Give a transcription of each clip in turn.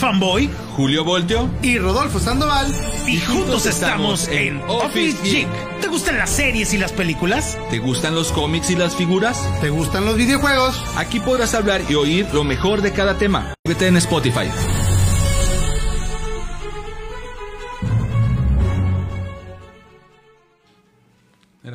Fanboy Julio Voltio. y Rodolfo Sandoval. y juntos estamos en Office Geek. ¿Te gustan las series y las películas? ¿Te gustan los cómics y las figuras? ¿Te gustan los videojuegos? Aquí podrás hablar y oír lo mejor de cada tema. Vete en Spotify.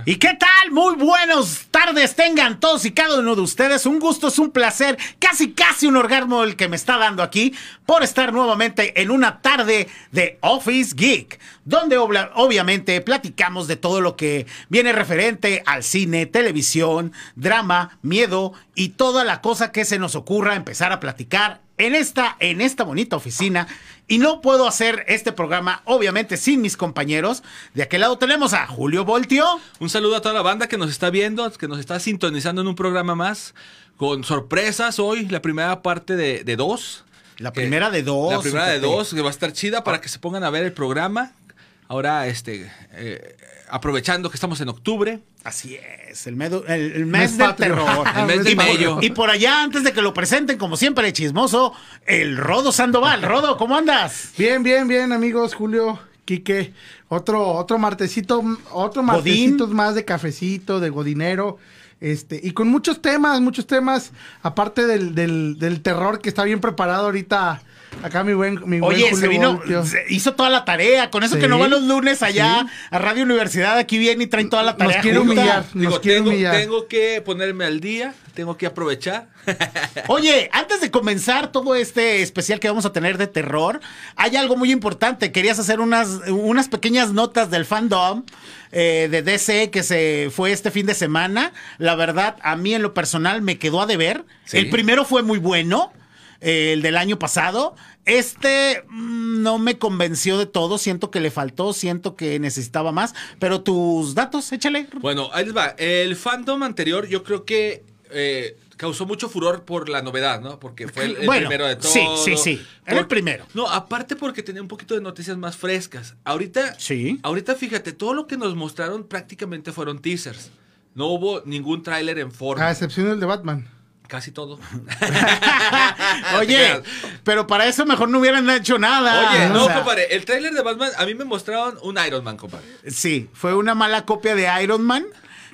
¿Y qué tal? Muy buenas tardes tengan todos y cada uno de ustedes. Un gusto, es un placer, casi casi un orgasmo el que me está dando aquí por estar nuevamente en una tarde de Office Geek, donde obviamente platicamos de todo lo que viene referente al cine, televisión, drama, miedo y toda la cosa que se nos ocurra empezar a platicar en esta, en esta bonita oficina. Y no puedo hacer este programa, obviamente, sin mis compañeros. De aquel lado tenemos a Julio Voltio. Un saludo a toda la banda que nos está viendo, que nos está sintonizando en un programa más. Con sorpresas hoy, la primera parte de, de dos. La Que- primera de dos. La primera de dos, que va a estar chida para que se pongan a ver el programa. Ahora, este, eh, aprovechando que estamos en octubre. Así es, el, medo- el- el mes, Mes del patrio. terror. El mes por- mello. y por allá, antes de que lo presenten, como siempre, chismoso, el Rodo Sandoval. Rodo, ¿cómo andas? Bien, bien, bien, amigos. Julio, Quique. Otro, otro martesito, otro martesito más de cafecito, de godinero. Este, y con muchos temas, muchos temas, aparte del, del, del terror que está bien preparado ahorita. Acá mi buen, mi buen Oye, Julio se vino, se hizo toda la tarea. Con eso Sí, que no va los lunes allá sí. a Radio Universidad, aquí viene y traen toda la tarea. Nos quiere humillar. Nos Digo, quiere tengo, humillar. tengo que ponerme al día, tengo que aprovechar. Oye, antes de comenzar todo este especial que vamos a tener de terror, hay algo muy importante. Querías hacer unas, unas pequeñas notas del fandom eh, de DC que se fue este fin de semana. La verdad, a mí en lo personal me quedó a deber. Sí. El primero fue muy bueno, el del año pasado. Este mm, no me convenció de todo, siento que le faltó, siento que necesitaba más, pero tus datos, échale. Bueno, ahí les va. El fandom anterior yo creo que eh, causó mucho furor por la novedad, ¿no? Porque fue el, el Bueno, primero de todo. sí, sí, sí. Era el primero. No, aparte porque tenía un poquito de noticias más frescas. Ahorita, Sí. ahorita fíjate, todo lo que nos mostraron prácticamente fueron teasers. No hubo ningún tráiler en forma. A excepción del de Batman. Casi todo. Oye, pero para eso mejor no hubieran hecho nada. Oye, O no, sea, compadre. El tráiler de Batman, a mí me mostraron un Iron Man, compadre. Sí, fue una mala copia de Iron Man.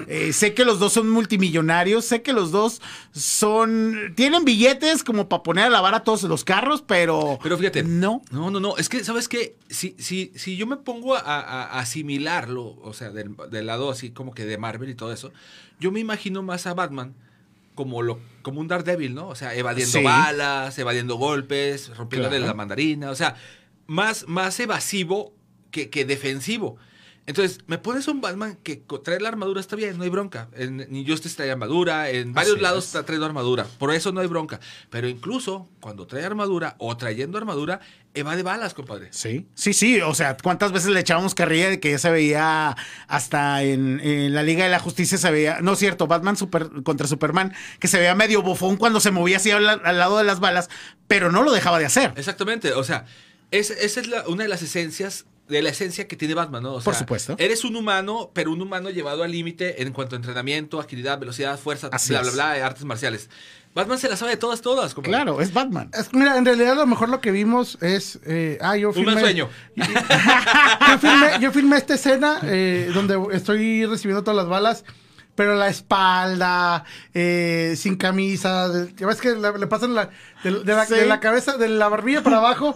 Eh, sé que los dos son multimillonarios, sé que los dos son tienen billetes como para poner a lavar a todos los carros, pero Pero fíjate. no. No, no, no. Es que, ¿sabes qué? Si, si, si yo me pongo a, a- a asimilarlo, o sea, del, del lado así como que de Marvel y todo eso, yo me imagino más a Batman como, lo, como un Daredevil, ¿no? O sea, evadiendo Sí. balas, evadiendo golpes, rompiéndole Claro. la mandarina. O sea, más, más evasivo que, que defensivo. Entonces, me pones un Batman que trae la armadura, está bien, no hay bronca. En, ni Justice trae armadura, en varios Así lados es. está trayendo armadura. Por eso no hay bronca. Pero incluso cuando trae armadura o trayendo armadura, evade balas, compadre. Sí, sí, sí, o sea, ¿cuántas veces le echábamos carrilla de que ya se veía hasta en, en la Liga de la Justicia se veía, no es cierto, Batman super- contra Superman, que se veía medio bofón cuando se movía así al, al lado de las balas, pero no lo dejaba de hacer. Exactamente, o sea, es- esa es la- una de las esencias de la esencia que tiene Batman, ¿no? O Por supuesto. Eres un humano, pero un humano llevado al límite en cuanto a entrenamiento, agilidad, velocidad, fuerza, Así bla, bla, bla, de artes marciales. Batman se las sabe de todas, todas, compadre. Claro, es Batman. Es mira, en realidad a lo mejor lo que vimos es. eh, ah, yo Un filmé. buen sueño. yo, filmé, yo filmé esta escena eh, donde estoy recibiendo todas las balas, pero la espalda, eh, sin camisa, de- ya ves que le, le pasan la, de, de la, Sí. de la cabeza, de la barbilla para abajo.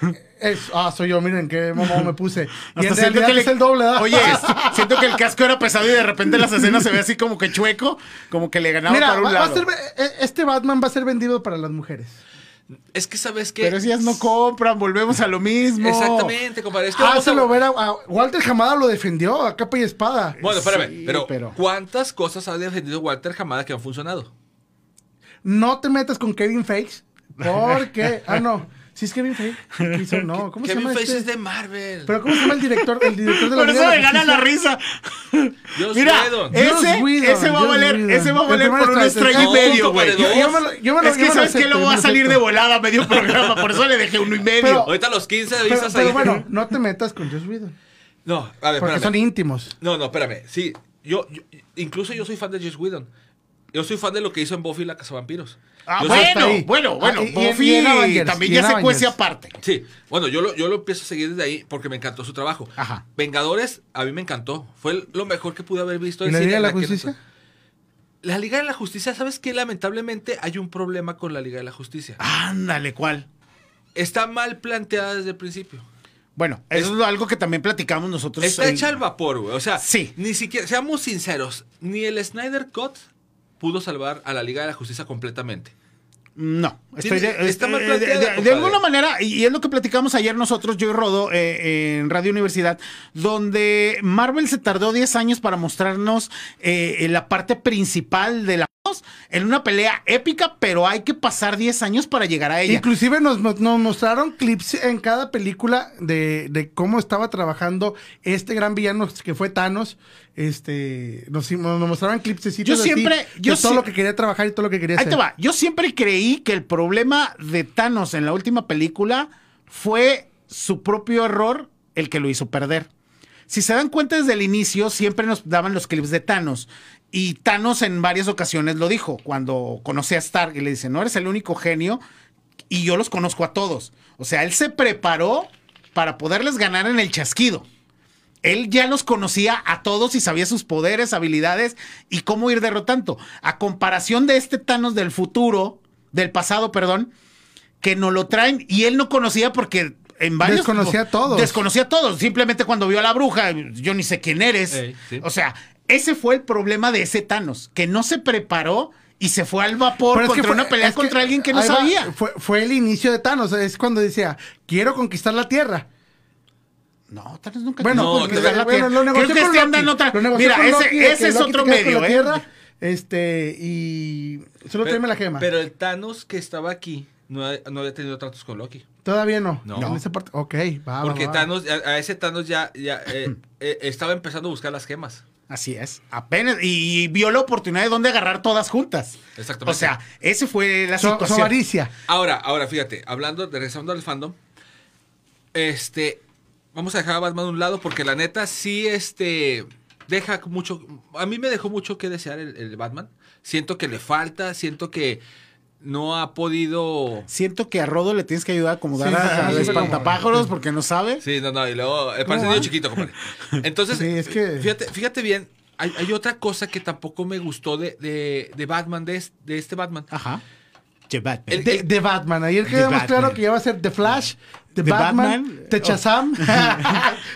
Es, ah, soy yo, miren qué momo me puse. Y Hasta en que le- es el doble, ¿verdad? Oye, siento que el casco era pesado y de repente las escenas se ve así como que chueco, como que le ganaba Mira, para un va- va a lado. ser- eh, este Batman va a ser vendido para las mujeres. Es que sabes que. Pero si ellas no compran, volvemos a lo mismo. Exactamente, compadre. Es que Ah, a- ver a, a- Walter Hamada lo defendió a capa y espada. Bueno, espérame, Sí, pero, pero- ¿cuántas cosas ha defendido Walter Hamada que han funcionado? No te metas con Kevin Feige. Porque. Ah, no. Sí es Kevin Feige. ¿Qué hizo? No, ¿cómo se Kevin llama Feige este? es de Marvel. Pero ¿cómo se llama el director? El director de la Por eso me gana la risa. Joss Mira, Whedon. ese, Joss Whedon, ese va a Joss valer, Whedon. ese va a valer por un strike, y medio, güey. dos. Yo, yo me lo- yo me lo- Es que sabes que voy me a salir de volada a medio programa, por eso le dejé uno y medio. Pero- Ahorita a los 15 Pero, avisas pero ahí. bueno, no te metas con Joss Whedon. No, a ver, Porque espérame. son íntimos. No, no, espérame. Sí, yo, yo- incluso yo soy fan de Josh Whedon. Yo soy fan de lo que hizo en Buffy la Cazavampiros. Ah, Yo bueno, bueno, bueno, Ah, y- y- Buffy y en Avengers, también ya se cuece aparte. Sí, bueno, yo lo, yo lo empiezo a seguir desde ahí porque me encantó su trabajo. Ajá. Vengadores, a mí me encantó. Fue lo mejor que pude haber visto ¿Y la cine Liga de la Justicia? La Liga de la Justicia, ¿sabes qué? Lamentablemente hay un problema con la Liga de la Justicia. Ándale, ¿cuál? Está mal planteada desde el principio. Bueno, eso es, algo que también platicamos nosotros. Está en- hecha al vapor, güey. O sea, Sí. ni siquiera, seamos sinceros, ni el Snyder Cut pudo salvar a la Liga de la Justicia completamente. No, estoy de, está mal de- planteada, de- de compadre. alguna manera, y es lo que platicamos ayer nosotros, yo y Rodo, eh, en Radio Universidad, donde Marvel se tardó 10 años para mostrarnos eh, la parte principal de la en una pelea épica, pero hay que pasar 10 años para llegar a ella. Inclusive nos, nos mostraron clips en cada película de, de cómo estaba trabajando este gran villano que fue Thanos. Este, nos, nos mostraron clips Yo siempre- yo de todo lo que quería trabajar y todo lo que quería Ahí hacer. te va. Yo siempre creí que el problema de Thanos en la última película fue su propio error el que lo hizo perder. Si se dan cuenta desde el inicio, siempre nos daban los clips de Thanos. Y Thanos en varias ocasiones lo dijo, cuando conoce a Stark y le dice, no eres el único genio y yo los conozco a todos. O sea, él se preparó para poderles ganar en el chasquido. Él ya los conocía a todos y sabía sus poderes, habilidades y cómo ir derrotando. A comparación de este Thanos del futuro, del pasado, perdón, que no lo traen y él no conocía porque en varios Desconocía a todos. Desconocía a todos. Simplemente cuando vio a la bruja, yo ni sé quién eres. Ey, sí. O sea, ese fue el problema de ese Thanos, que no se preparó y se fue al vapor Pero es que contra fue- una pelea contra alguien que no va, sabía. Fue, fue el inicio de Thanos. Es cuando decía, quiero conquistar la Tierra. No, Thanos nunca Bueno, No, te- la bueno, tierra. lo negoció Creo que con este anda Loki. en otra. Lo negoció Mira, con ese, Loki, ese que es otro medio, la ¿eh? Tierra, este, y solo tráeme la gema. Pero el Thanos que estaba aquí no, ha- no había tenido tratos con Loki. Todavía no. No. En esa parte. Ok, va, Porque va. Thanos, a, a ese Thanos ya, ya eh, eh, estaba empezando a buscar las gemas. Así es, apenas. Y vio la oportunidad de dónde agarrar todas juntas. Exactamente. O sea, ese fue la su situación. avaricia. Ahora, ahora, fíjate, hablando, regresando al fandom, este, vamos a dejar a Batman a un lado porque la neta sí, este, deja mucho, a mí me dejó mucho que desear el, el Batman. Siento que le falta, siento que no ha podido... Siento que a Rodo le tienes que ayudar a acomodar Sí, a, sí, a sí, espantapájaros porque no sabe. Sí, no, no, y luego, eh, parece niño chiquito, compadre. Entonces, Sí, es que- fíjate, fíjate bien, hay, hay otra cosa que tampoco me gustó de, de, de Batman, de, de este Batman. Ajá. The Batman. El- De, de Batman. Ayer The quedamos Batman. claro que ya va a ser The Flash, The, The Batman, Batman. The Shazam,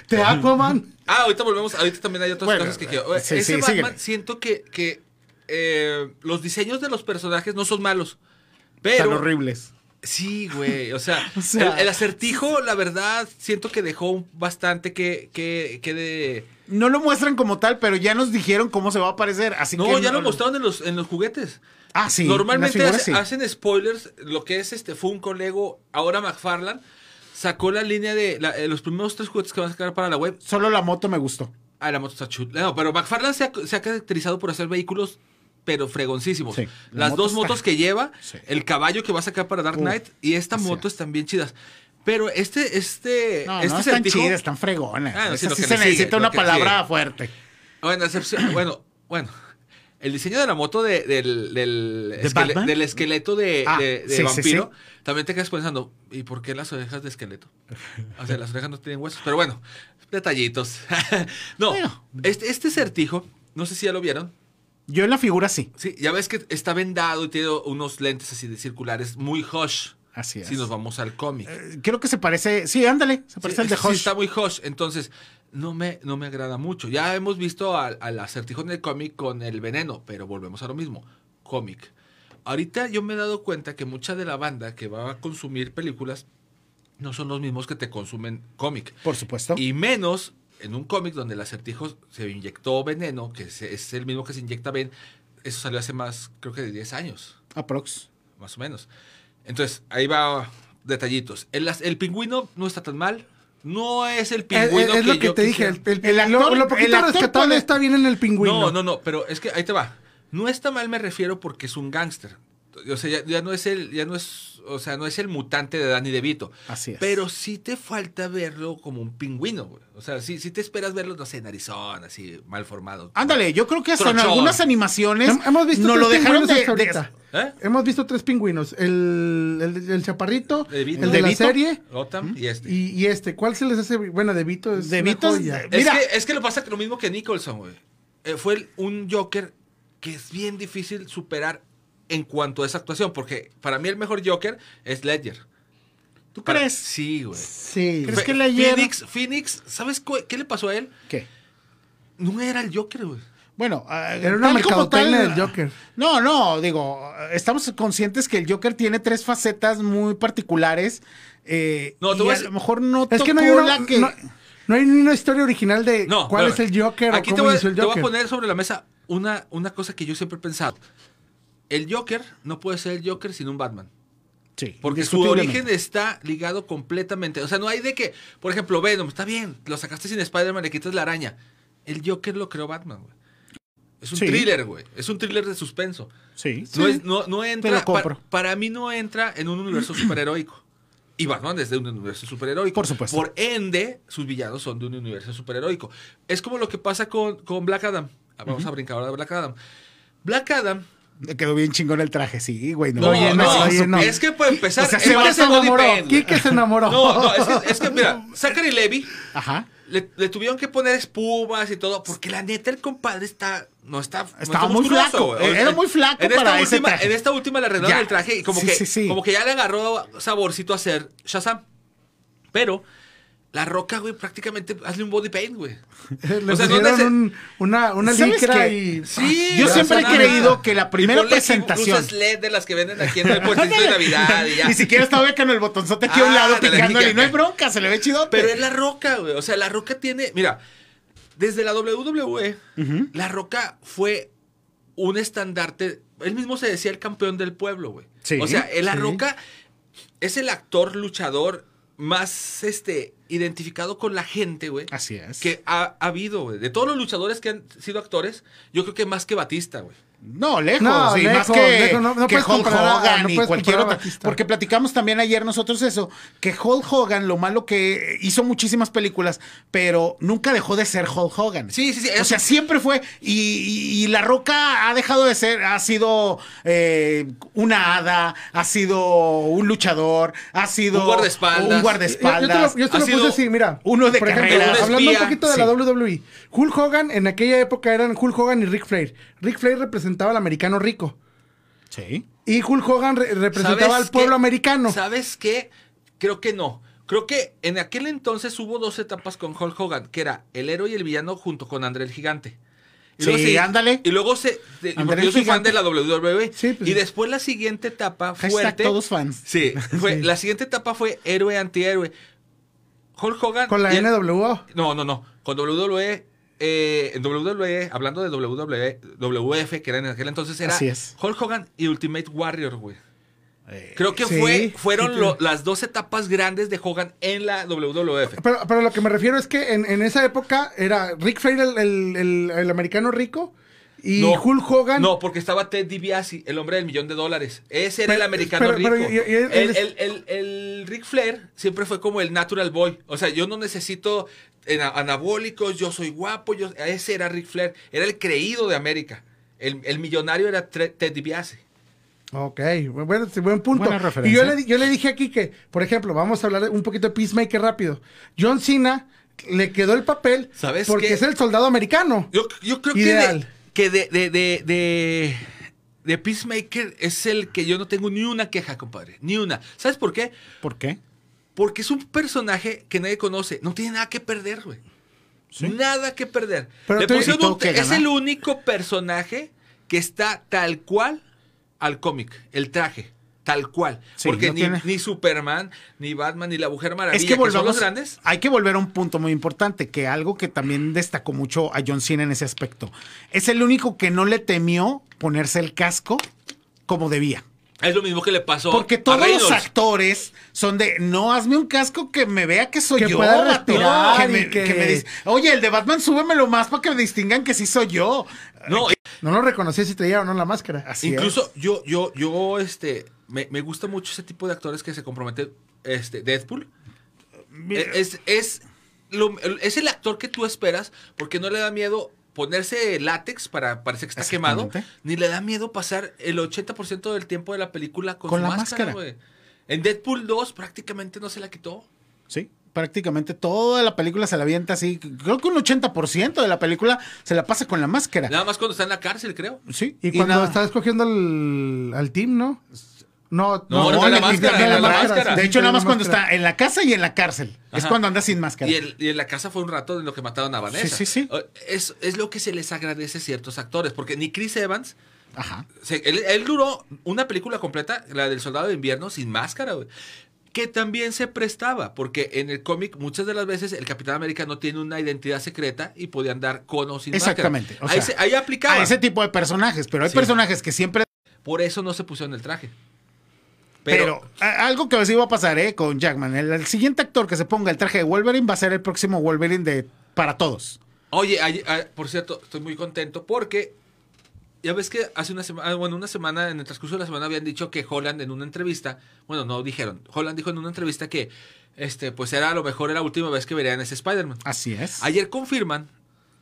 The Aquaman. Ah, ahorita volvemos, ahorita también hay otras Bueno, cosas que quiero. sí, Ese sí, Batman siento que, que eh, los diseños de los personajes no son malos. Pero horribles. sí, güey. O sea, O sea- el, el acertijo, la verdad, siento que dejó bastante que, que, que de. No lo muestran como tal, pero ya nos dijeron cómo se va a aparecer. Así No, que ya lo mostraron en los, en los juguetes. Ah, sí. Normalmente hace- sí. hacen spoilers, lo que es este Funko, Lego, ahora McFarlane sacó la línea de la- eh, los primeros tres juguetes que van a sacar para la web. Solo la moto me gustó. Ah, la moto está chula. No, pero McFarlane se ha, se ha caracterizado por hacer vehículos, pero fregoncísimos. Sí, la Las moto dos está- motos que lleva, Sí. el caballo que va a sacar para Dark Uf, Knight y esta moto es. están bien chidas. Pero este, este, No, este no están chidas, están fregonas. Ah, no, sí, sí se sigue, necesita una palabra sigue. fuerte. Bueno, excepción- bueno, bueno. El diseño de la moto de- del, del, del esqueleto de, Ah, de- de sí, sí, vampiro, sí. también te quedas pensando, ¿y por qué las orejas de esqueleto? O sea, las orejas no tienen huesos, pero bueno, detallitos. no, Bueno. este, este certijo, no sé si ya lo vieron. Yo en la figura sí. Sí, ya ves que está vendado y tiene unos lentes así de circulares muy hush. Así es. Si nos vamos al cómic. Eh, Creo que se parece. Sí, ándale. Se parece Sí, al de sí Hush. está muy hush. Entonces, no me, no me agrada mucho. Ya hemos visto al, al acertijo en el cómic con el veneno, pero volvemos a lo mismo. Cómic. Ahorita yo me he dado cuenta que mucha de la banda que va a consumir películas no son los mismos que te consumen cómic. Por supuesto. Y menos en un cómic donde el acertijo se inyectó veneno, que es el mismo que se inyecta ven. Eso salió hace más, creo que de 10 años Aprox. más o menos. Entonces, ahí va detallitos. El, el pingüino no está tan mal. No es el Es, pingüino es lo que yo te dije. El, el- El lo- actor- lo, poquito el actor rescatable puede- está bien en el pingüino. No, no, no, pero es que ahí te va. No está mal, me refiero porque es un gángster. O sea, ya, ya no es el, ya no es o sea, no es el mutante de Danny DeVito. Así es. Pero sí te falta verlo como un pingüino, güey. O sea, sí, sí te esperas verlo, no sé, en Arizona, así, mal formado. Ándale, yo creo que hasta en algunas animaciones Hem- Hemos visto no tres lo dejaron pingüinos de. ¿Eh? Hemos visto tres pingüinos. El, el, el chaparrito, De Vito. el de ¿De la Vito? serie Gotham y este. y, y este. ¿Cuál se les hace? Bueno, de Vito es De Vito es- joya. Es, Mira. que, es que lo pasa que lo mismo que Nicholson, güey. Eh, fue el- un Joker que es bien difícil superar en cuanto a esa actuación, porque para mí el mejor Joker es Ledger. ¿Tú Para- crees? Sí, güey. Sí. ¿Crees Fe- que Ledger- Phoenix, Phoenix, ¿sabes qué le pasó a él? ¿Qué? No era el Joker, güey. Bueno, ah, Era una mercadotecnia del Joker. No, no, digo, estamos conscientes que el Joker tiene tres facetas muy particulares. eh, No, te y voy a lo mejor no Es que no hay, una, la que... no, no hay ni una historia original de No, cuál es el Joker Aquí o te cómo voy, hizo el te voy Joker. a poner sobre la mesa una, una cosa que yo siempre he pensado. El Joker no puede ser el Joker sin un Batman. Sí, Porque su origen está ligado completamente. O sea, no hay de que, por ejemplo, Venom, está bien, lo sacaste sin Spider-Man, le quitas la araña. El Joker lo creó Batman, güey. Es un Sí. thriller, güey. Es un thriller de suspenso. Sí, No, sí. es- no, no entra. lo compro. pa- para mí no entra en un universo superheroico. Y Batman es de un universo superheroico. Por supuesto. Por ende, sus villanos son de un universo superheroico. Es como lo que pasa con, con Black Adam. Ah, Vamos a brincar ahora de Black Adam. Black Adam. Le quedó bien chingón el traje, sí, güey. No, Oye, no, no, oye, no. es que para empezar, O sea, se enamoró. Quique se enamoró. No, no, es que, es que mira, Zachary Levy Ajá. le, le tuvieron que poner espumas y todo, porque la neta el compadre está, no está, Estaba está muy flaco, güey. era muy flaco en esta para última, traje. En esta última le arreglaron el traje y como Sí, que, sí, sí. como que ya le agarró saborcito a hacer Shazam. Pero la roca, güey, prácticamente hazle un body paint, güey. Le O sea, pusieron un- una, una ¿Sabes licra qué? y... Sí, Yo no siempre he nada. creído que la primera Y presentación- luces LED de las que venden aquí en el puestito de Navidad y ya. Ni siquiera estaba con el botonzote aquí a un Ah, lado ándale, picándole. y no hay bronca, se le ve chido. Pero es la roca, güey. O sea, la roca tiene. Mira, desde la WWE, la roca fue un estandarte. Él mismo se decía el campeón del pueblo, güey. Sí, o sea, la sí. roca es el actor luchador más este identificado con la gente, güey. Así es. Que ha, ha habido, güey. De todos los luchadores que han sido actores, yo creo que más que Batista, güey. No, lejos. No, y lejos, más que, lejos, no- no que puedes Hulk a- Hogan no y cualquier otra. Porque platicamos también ayer nosotros eso, que Hulk Hogan, lo malo que hizo muchísimas películas, pero nunca dejó de ser Hulk Hogan. Sí, sí, sí, O sea, siempre fue. Y, y- y La Roca ha dejado de ser, ha sido eh, una hada, ha sido un luchador, ha sido Un guardaespaldas. un guardaespaldas. Yo, yo te lo, yo te lo sido puse así, mira. uno de por ejemplo, carreras. hablando Un poquito de Sí. la WWE. Hulk Hogan en aquella época eran Hulk Hogan y Ric Flair. Ric Flair representaba al americano rico. Sí. Y Hulk Hogan re- representaba ¿Sabes al pueblo qué? americano. ¿Sabes qué? Creo que no. Creo que en aquel entonces hubo dos etapas con Hulk Hogan, que era el héroe y el villano junto con André el Gigante. Y Sí, luego se- ándale. Y luego se. de- porque yo soy fan de la WWE. Sí, pues y después la siguiente etapa fuerte. todos fans. Sí, fue, la siguiente etapa fue héroe antihéroe. Hulk Hogan. Con la NWO. No, no, no. Con WWE. Eh, en WWE, hablando de WWE, WF, que era en aquel entonces, era Así es. Hulk Hogan y Ultimate Warrior, güey. Eh, Creo que Sí, fue, fueron sí, lo- sí. las dos etapas grandes de Hogan en la WWF. Pero, pero lo que me refiero es que en, en esa época era Ric Flair el, el- el- el americano rico y No, Hulk Hogan. No, porque estaba Ted DiBiase, el hombre del millón de dólares. Ese era Pero- el americano pero- pero- rico. y- y- él- el, el, el, el Ric Flair siempre fue como el natural boy. O sea, yo no necesito anabólicos, yo soy guapo. Yo, ese era Ric Flair. Era el creído de América. El, el millonario era Ted DiBiase. Ok, bueno, buen punto. Y yo le, yo le dije aquí que, por ejemplo, vamos a hablar un poquito de Peacemaker rápido. John Cena le quedó el papel ¿Sabes porque qué? es el soldado americano. Yo, yo creo Ideal. que, de, que de, de, de, de, de Peacemaker es el que yo no tengo ni una queja, compadre. Ni una. ¿Sabes por qué? ¿Por qué? Porque es un personaje que nadie conoce. No tiene nada que perder, güey. Nada que perder. Pero Le tú- pusieron ¿y todo un- que es el único personaje que está tal cual al cómic. El traje. Tal cual. Sí, Porque no ni, tiene- ni Superman, ni Batman, ni la Mujer Maravilla, Es que que, son los grandes. hay que volver a un punto muy importante, que algo que también destacó mucho a John Cena en ese aspecto. Es el único que no le temió ponerse el casco como debía. Es lo mismo que le pasó Porque a todos los actores son de, no, hazme un casco que me vea que soy Que yo. pueda vato". respirar Que me- que- que me dice, Oye, el de Batman súbemelo más para que me distingan que sí soy yo. No, No lo reconocía si traía o no la máscara. Así Incluso yo, yo, yo, este, me, me, gusta mucho ese tipo de actores que se comprometen. Este, Deadpool. Es, es, es el actor que tú esperas porque no le da miedo ponerse látex para parecer que está quemado, ni le da miedo pasar el 80% del tiempo de la película con, su la máscara. En Deadpool 2 prácticamente no se la quitó. Sí, prácticamente toda la película se la avienta así. Creo que un 80% de la película se la pasa con la máscara. Nada más cuando está en la cárcel, creo. Sí. Y, cuando está escogiendo al team, ¿no? No, no, no, la, máscara, De hecho, nada más cuando está en la casa y en la cárcel. Es cuando anda sin máscara. Y, en la casa fue un rato de lo que mataron a Vanessa. Sí, sí, sí. Es, es lo que se les agradece a ciertos actores. Porque ni Chris Evans. Ajá. él, duró una película completa, la del Soldado de Invierno, sin máscara, Que también se prestaba, porque en el cómic muchas de las veces el Capitán América no tiene una identidad secreta y podía andar con o sin Exactamente. máscara. Exactamente. ahí, aplicaba. A ese tipo de personajes, pero hay personajes que siempre... Por eso no se pusieron el traje. Pero, algo que os iba a pasar, ¿eh? Con Jackman. El, siguiente actor que se ponga el traje de Wolverine va a ser el próximo Wolverine de para todos. Oye, por cierto, estoy muy contento porque ya ves que hace una semana, bueno, una semana, en el transcurso de la semana habían dicho que Holland en una entrevista, bueno, no dijeron, Holland dijo en una entrevista que, este, pues era a lo mejor era la última vez que verían ese Spider-Man. Así es. Ayer confirman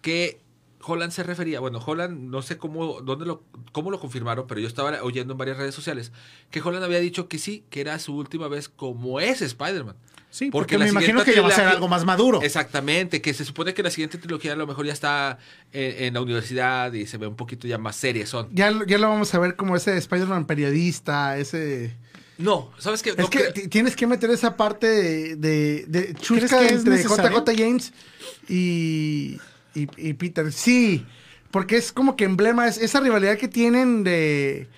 que Holland se refería, bueno, Holland, no sé cómo, dónde lo, cómo lo confirmaron, pero yo estaba oyendo en varias redes sociales que Holland había dicho que sí, que era su última vez como es Spider-Man. Sí, porque, me imagino que ya va a ser algo más maduro. Exactamente, que se supone que la siguiente trilogía a lo mejor ya está en, la universidad y se ve un poquito ya más serie son. Ya, ya lo vamos a ver como ese Spider-Man periodista, ese... No, ¿sabes qué? es que tienes que meter esa parte de, de, de chusca entre JJ James y y, Peter. Sí, porque es como que emblema, es esa rivalidad que tienen de,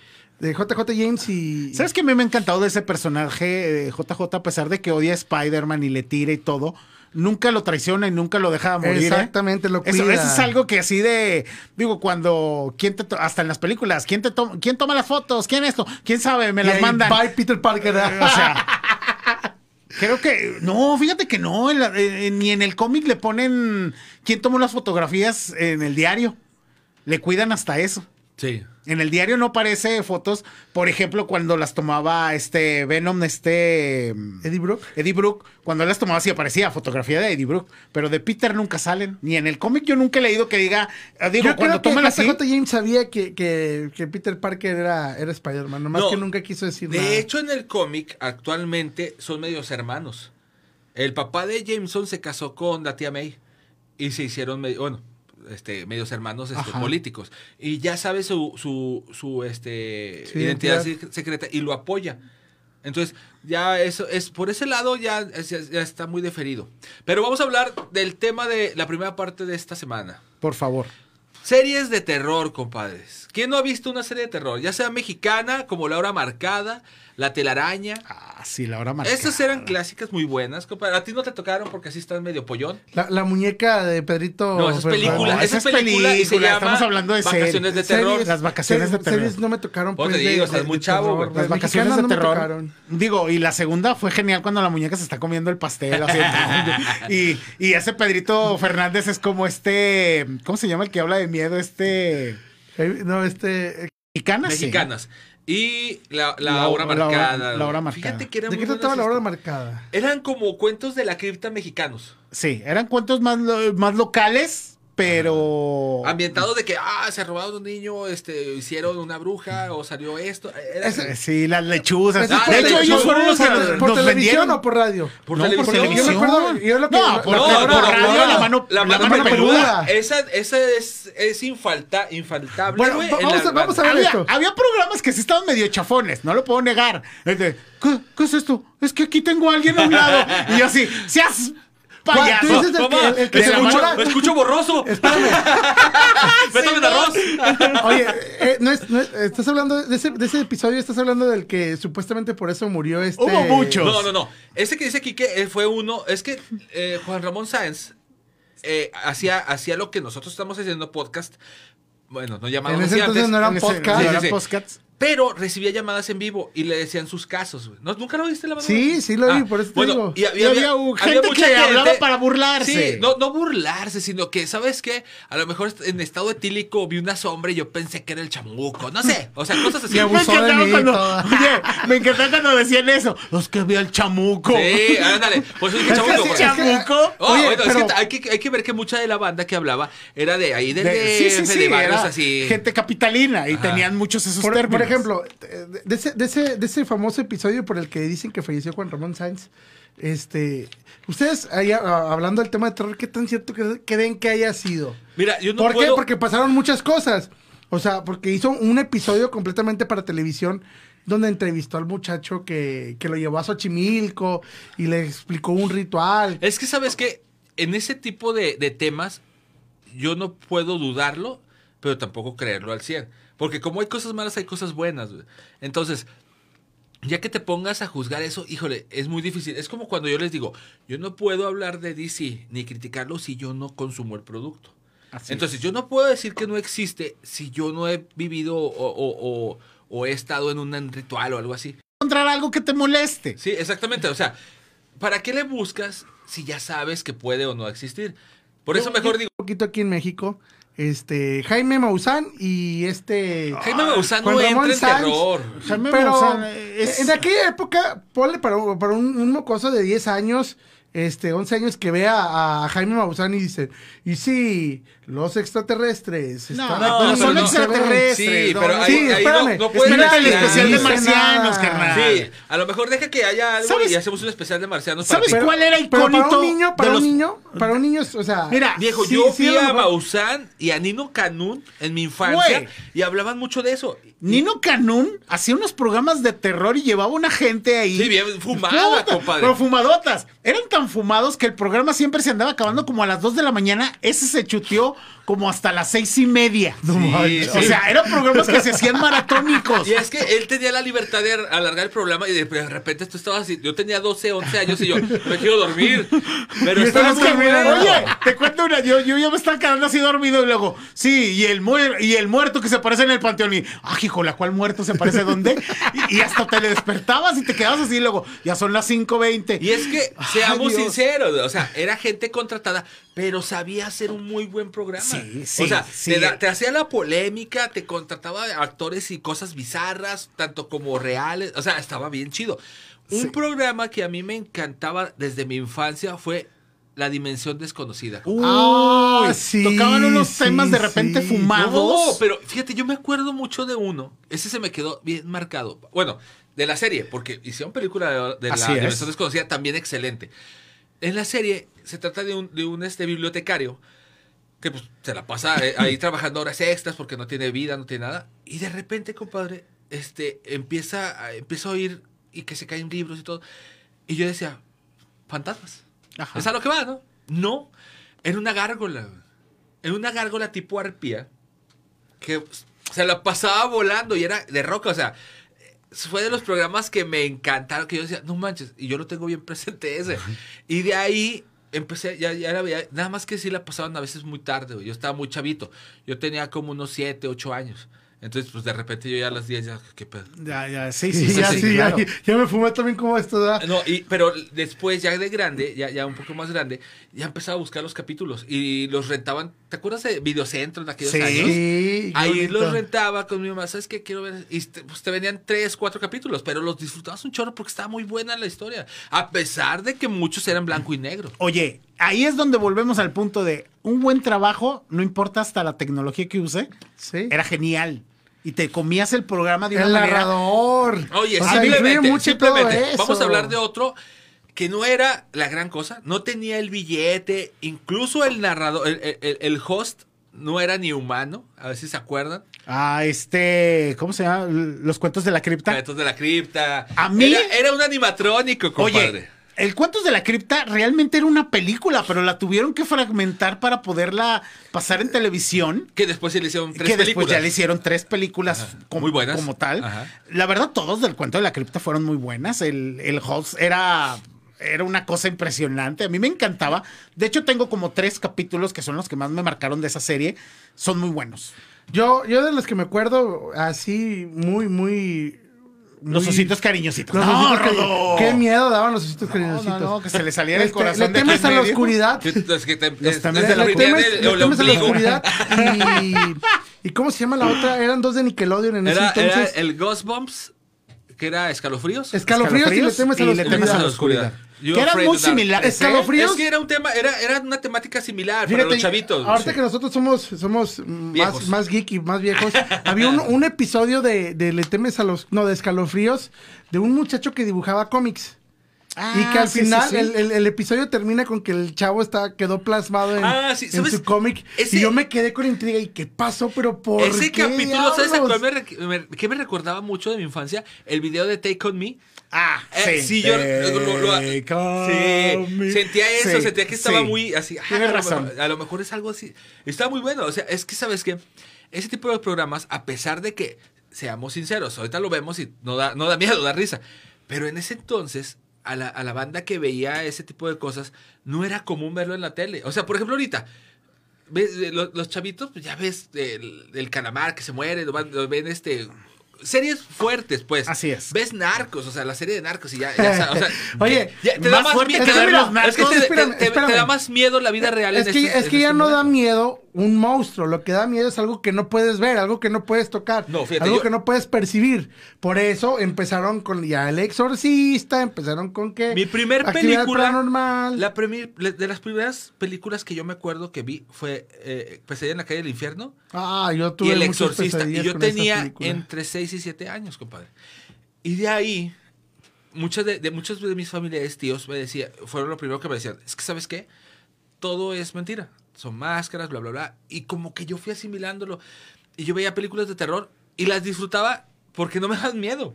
de JJ James y... ¿Sabes qué me ha encantado de ese personaje, JJ, a pesar de que odia a Spider-Man y le tira y todo? Nunca lo traiciona y nunca lo deja morir. ¿eh? Exactamente, lo cuida. Eso, es algo que así de, digo, cuando, ¿quién te hasta en las películas, ¿quién te quién toma las fotos? ¿Quién esto? ¿Quién sabe? Me las mandan. Bye Peter Parker. o sea, Creo que no, fíjate que no, ni en el cómic le ponen quién tomó las fotografías en el diario. Le cuidan hasta eso. Sí. En el diario no aparece fotos, por ejemplo, cuando las tomaba este Venom, este Eddie Brook. Eddie Brook, cuando él las tomaba sí aparecía fotografía de Eddie Brook, pero de Peter nunca salen, ni en el cómic yo nunca he leído que diga, eh, digo, cuando toman así. J. James sabía que, que, que, Peter Parker era, era Spider-Man, nomás que nunca quiso decir de nada. De hecho, en el cómic actualmente son medios hermanos. El papá de Jameson se casó con la tía May y se hicieron, medio, bueno, este, medios hermanos este, políticos. Y ya sabe su, su, su este, identidad, secreta y lo apoya. Entonces, ya eso es por ese lado ya, ya, está muy deferido. Pero vamos a hablar del tema de la primera parte de esta semana. Por favor. Series de terror, compadres. ¿Quién no ha visto una serie de terror? Ya sea mexicana, como La Hora Marcada, La Telaraña. Ah, sí, La Hora Marcada. Esas eran clásicas muy buenas, compadre. A ti no te tocaron porque así estás medio pollón. La, muñeca de Pedrito. No, esa es película. esa es película, y se llama Estamos hablando de Vacaciones de terror. las vacaciones de terror. Series no me tocaron. Pues, te digo, estás muy chavo, güey. Las vacaciones de terror. Digo, y la segunda fue genial cuando la muñeca se está comiendo el pastel. y, y ese Pedrito Fernández es como este. ¿Cómo se llama el que habla de miedo? Este. No, este. Mexicanas. Mexicanas. Y la, la, hora marcada. La, hora marcada. Fíjate que ¿De qué trataba la hora marcada? Eran como cuentos de la cripta mexicanos. Sí, eran cuentos más, más locales pero ambientado de que ah se robaron un niño este hicieron una bruja o salió esto sí las lechuzas. Ah, de hecho ellos fueron los que por televisión o por radio por televisión. yo recuerdo yo lo que, no por, radio la mano la, mano, peluda. esa esa es es infalta, infaltable bueno vamos, a, vamos a ver había, esto. Había programas que sí estaban medio chafones no lo puedo negar. ¿Qué, ¿Qué es esto? Es que aquí tengo a alguien a un lado. Y yo así, seas payaso. Tú dices el, que, escucho, escucho borroso. Espérame. Métame de arroz. Oye, eh, no es, no es, estás hablando de ese, de ese, episodio, estás hablando del que supuestamente por eso murió este. Hubo muchos. No, no, no. Ese que dice aquí que fue uno. Es que eh, Juan Ramón Sáenz eh, hacía, hacía lo que nosotros estamos haciendo podcast. Bueno, no llamamos en ese entonces no eran podcasts. Sí, sí, sí. Pero recibía llamadas en vivo y le decían sus casos. ¿No, ¿Nunca lo viste la madre? Sí, sí lo vi, ah, por eso te digo. Y, había, gente que hablaba para burlarse. Sí, no, no burlarse, sino que, ¿sabes qué? A lo mejor en estado etílico vi una sombra y yo pensé que era el chamuco. No sé, o sea, cosas así. me, encantaba cuando, oye, me encantaba cuando decían eso. Los que vi el chamuco. Sí, ándale. Pues es chamuco. chamuco? Oh, oye, bueno, es que hay, que, hay que ver que mucha de la banda que hablaba era de ahí, de, de, sí, sí, de barrios así. Gente capitalina y tenían muchos esos términos ejemplo, de ese, de, ese, de ese famoso episodio por el que dicen que falleció Juan Ramón Sáenz, este, ustedes ahí hablando del tema de terror, ¿qué tan cierto creen que haya sido? Mira, yo no ¿Por qué? Porque pasaron muchas cosas. O sea, porque hizo un episodio completamente para televisión donde entrevistó al muchacho que, que lo llevó a Xochimilco y le explicó un ritual. Es que, ¿sabes que En ese tipo de, de temas, yo no puedo dudarlo, pero tampoco creerlo al 100. Porque como hay cosas malas, hay cosas buenas. Entonces, ya que te pongas a juzgar eso, híjole, es muy difícil. Es como cuando yo les digo, yo no puedo hablar de DC ni criticarlo si yo no consumo el producto. Entonces, yo no puedo decir que no existe si yo no he vivido o, o, he estado en un ritual o algo así. Encontrar algo que te moleste. Sí, exactamente. O sea, ¿para qué le buscas si ya sabes que puede o no existir? Por eso mejor digo... Un poquito aquí en México, este Jaime Maussan y este Jaime Maussan no entra en terror. Jaime pero en aquella época, ponle para, para un, un, mocoso de 10 años, este, 11 años que vea a, Jaime Maussan y dice, y sí, los extraterrestres. No, no, son extraterrestres. Sí, pero ahí, sí, ahí no, no puede el especial de marcianos, carnal. Sí, a lo mejor deja que haya algo y hacemos un especial de marcianos. ¿Sabes cuál era icónico? para un niño, para un niño, para un niño, o sea... Mira, viejo, yo vi a Maussan y a Nino Canún en mi infancia y hablaban mucho de eso. Nino Canún hacía unos programas de terror y llevaba una gente ahí. Sí, bien fumada, compadre. Pero fumadotas. Eran tan fumados que el programa siempre se andaba acabando como a las 2 de la mañana. Ese se chuteó como hasta las seis y media. O sea, eran programas que se hacían maratónicos. Y es que él tenía la libertad de alargar el programa y de, repente tú estabas así. Yo tenía 12, 11 años y yo me quiero dormir. Pero estaba muy Oye, te cuento una. Yo, yo ya me estaba quedando así dormido y luego, sí, y el, y el muerto que se aparece en el panteón. Y, ah, hijo, ¿la cual muerto se aparece dónde? y, hasta te le despertabas y te quedabas así y luego, ya son las 5.20. Y es que, seamos sinceros, o sea, era gente contratada, pero sabía hacer un muy buen programa. Sí, sí. O sea, Te, hacía la polémica, te contrataba actores y cosas bizarras, tanto como reales. O sea, estaba bien chido. Un programa que a mí me encantaba desde mi infancia fue La Dimensión Desconocida. ah, sí. Tocaban unos temas de repente fumados. No, pero fíjate, yo me acuerdo mucho de uno. Ese se me quedó bien marcado. Bueno, de la serie, porque hicieron película de, La Dimensión Desconocida también excelente. En la serie se trata de un, de un este, bibliotecario que pues, se la pasa eh, ahí trabajando horas extras porque no tiene vida, no tiene nada. Y de repente, compadre, este, empieza, a, empieza a oír y que se caen libros y todo. Y yo decía, fantasmas. Es a lo que va, ¿no? No, era una gárgola. Era una gárgola tipo arpía que se la pasaba volando y era de roca, o sea, fue de los programas que me encantaron, que yo decía, no manches, y yo lo tengo bien presente ese. Y de ahí empecé, ya, ya la veía, nada más que sí la pasaban a veces muy tarde, yo estaba muy chavito, yo tenía como unos 7, 8 años. Entonces, pues de repente yo ya a las 10 ya, ¿qué pedo? Ya, ya, sí, sí, sí, ya, sí, ya, ya, me fumé también como esto, ¿verdad? No, y, pero después ya de grande, ya, ya un poco más grande, ya empezaba a buscar los capítulos y los rentaban, ¿te acuerdas de Videocentro en aquellos años? Sí, Ahí los rentaba con mi mamá, ¿sabes qué? Quiero ver, y te, pues te venían 3, 4 capítulos, pero los disfrutabas un chorro porque estaba muy buena la historia, a pesar de que muchos eran blanco y negro. Oye, ahí es donde volvemos al punto de un buen trabajo, no importa hasta la tecnología que use, ¿Sí? era genial y te comías el programa de una el narrador. Oye, simplemente, simplemente vamos a hablar de otro que no era la gran cosa, no tenía el billete, incluso el narrador, el, host no era ni humano, a ver si se acuerdan. Ah, este, ¿cómo se llama? Los cuentos de la cripta. Cuentos de la cripta. A mí era, un animatrónico, compadre. El Cuentos de la Cripta realmente era una película, pero la tuvieron que fragmentar para poderla pasar en televisión. Que después se le hicieron tres que después ya le hicieron tres películas como, muy buenas. como tal. La verdad, todos del Cuento de la Cripta fueron muy buenas. El, el host era era una cosa impresionante. A mí me encantaba. De hecho, tengo como tres capítulos que son los que más me marcaron de esa serie. Son muy buenos. Yo, yo de los que me acuerdo así, muy, muy. Los ositos cariñositos. Los no, ositos cari- Rodo. Qué miedo daban los ositos No, cariñositos. no, no, que se le saliera el corazón le temes a la oscuridad. Es que te, Los de la Le la temes, le temes a la oscuridad. Y, y cómo se llama la otra? Eran dos de Nickelodeon en Era, ese era entonces. el Ghost Bumps, que era escalofríos. Escalofríos y le temes a la y le temes oscuridad. a la oscuridad. You Que eran muy similares. ¿eh? Escalofríos. Es que era un tema, era, era una temática similar para Fíjate, los chavitos. Ahorita Sí. que nosotros somos, somos más, más geeky, más viejos, había un, un episodio de, de Le temes a los. No, de escalofríos, de un muchacho que dibujaba cómics. y que Ah, al sí, final sí, sí. El, el- el episodio termina con que el chavo está, quedó plasmado en, Ah, sí, en su cómic. Ese- Y yo me quedé con intriga. ¿Y qué pasó? ¿Pero por Ese qué capítulo, ¿sabes a cuál me, me- qué me recordaba mucho de mi infancia? El video de Take On Me. Ah, Eh, sí. sí, yo lo- lo- Sí, sentía eso, Sí, sentía que estaba sí. muy así. ah, Tienes a, lo razón. mejor, a lo mejor es algo así. Está muy bueno. O sea, es que, ¿sabes qué? Ese tipo de programas, a pesar de que, seamos sinceros, ahorita lo vemos y no da, no da miedo, da risa. Pero en ese entonces, a la, a la banda que veía ese tipo de cosas, no era común verlo en la tele. O sea, por ejemplo, ahorita. ves, eh, Los, los chavitos, pues ya ves el, el calamar que se muere, lo van- lo ven este. Series fuertes, pues. Así es. Ves narcos, o sea, la serie de narcos y ya. ya sa- o sea, Oye, ya te más da más fuerte miedo. que te da- ver los mira, es que narcos. te, te- Espérame, te- te espérame. da más miedo la vida real. Es en que, estos- es que ya no da miedo un monstruo. Lo que da miedo es algo que no puedes ver, algo que no puedes tocar, No, fíjate, algo yo- que no puedes percibir. Por eso empezaron con ya El Exorcista, empezaron con que Mi primer película. Paranormal. La primer- de las primeras películas que yo me acuerdo que vi fue eh, Pesadilla en la calle del infierno Ah, yo tuve y El muchas Exorcista. Y yo tenía entre 6 y 7 años, compadre. Y de ahí, muchos de, de- muchos de mis familiares, tíos, me decían, fueron lo primero que me decían, es que, ¿sabes qué? Todo es mentira. Son máscaras, bla, bla, bla. Y como que yo fui asimilándolo. Y yo veía películas de terror y las disfrutaba porque no me dan miedo.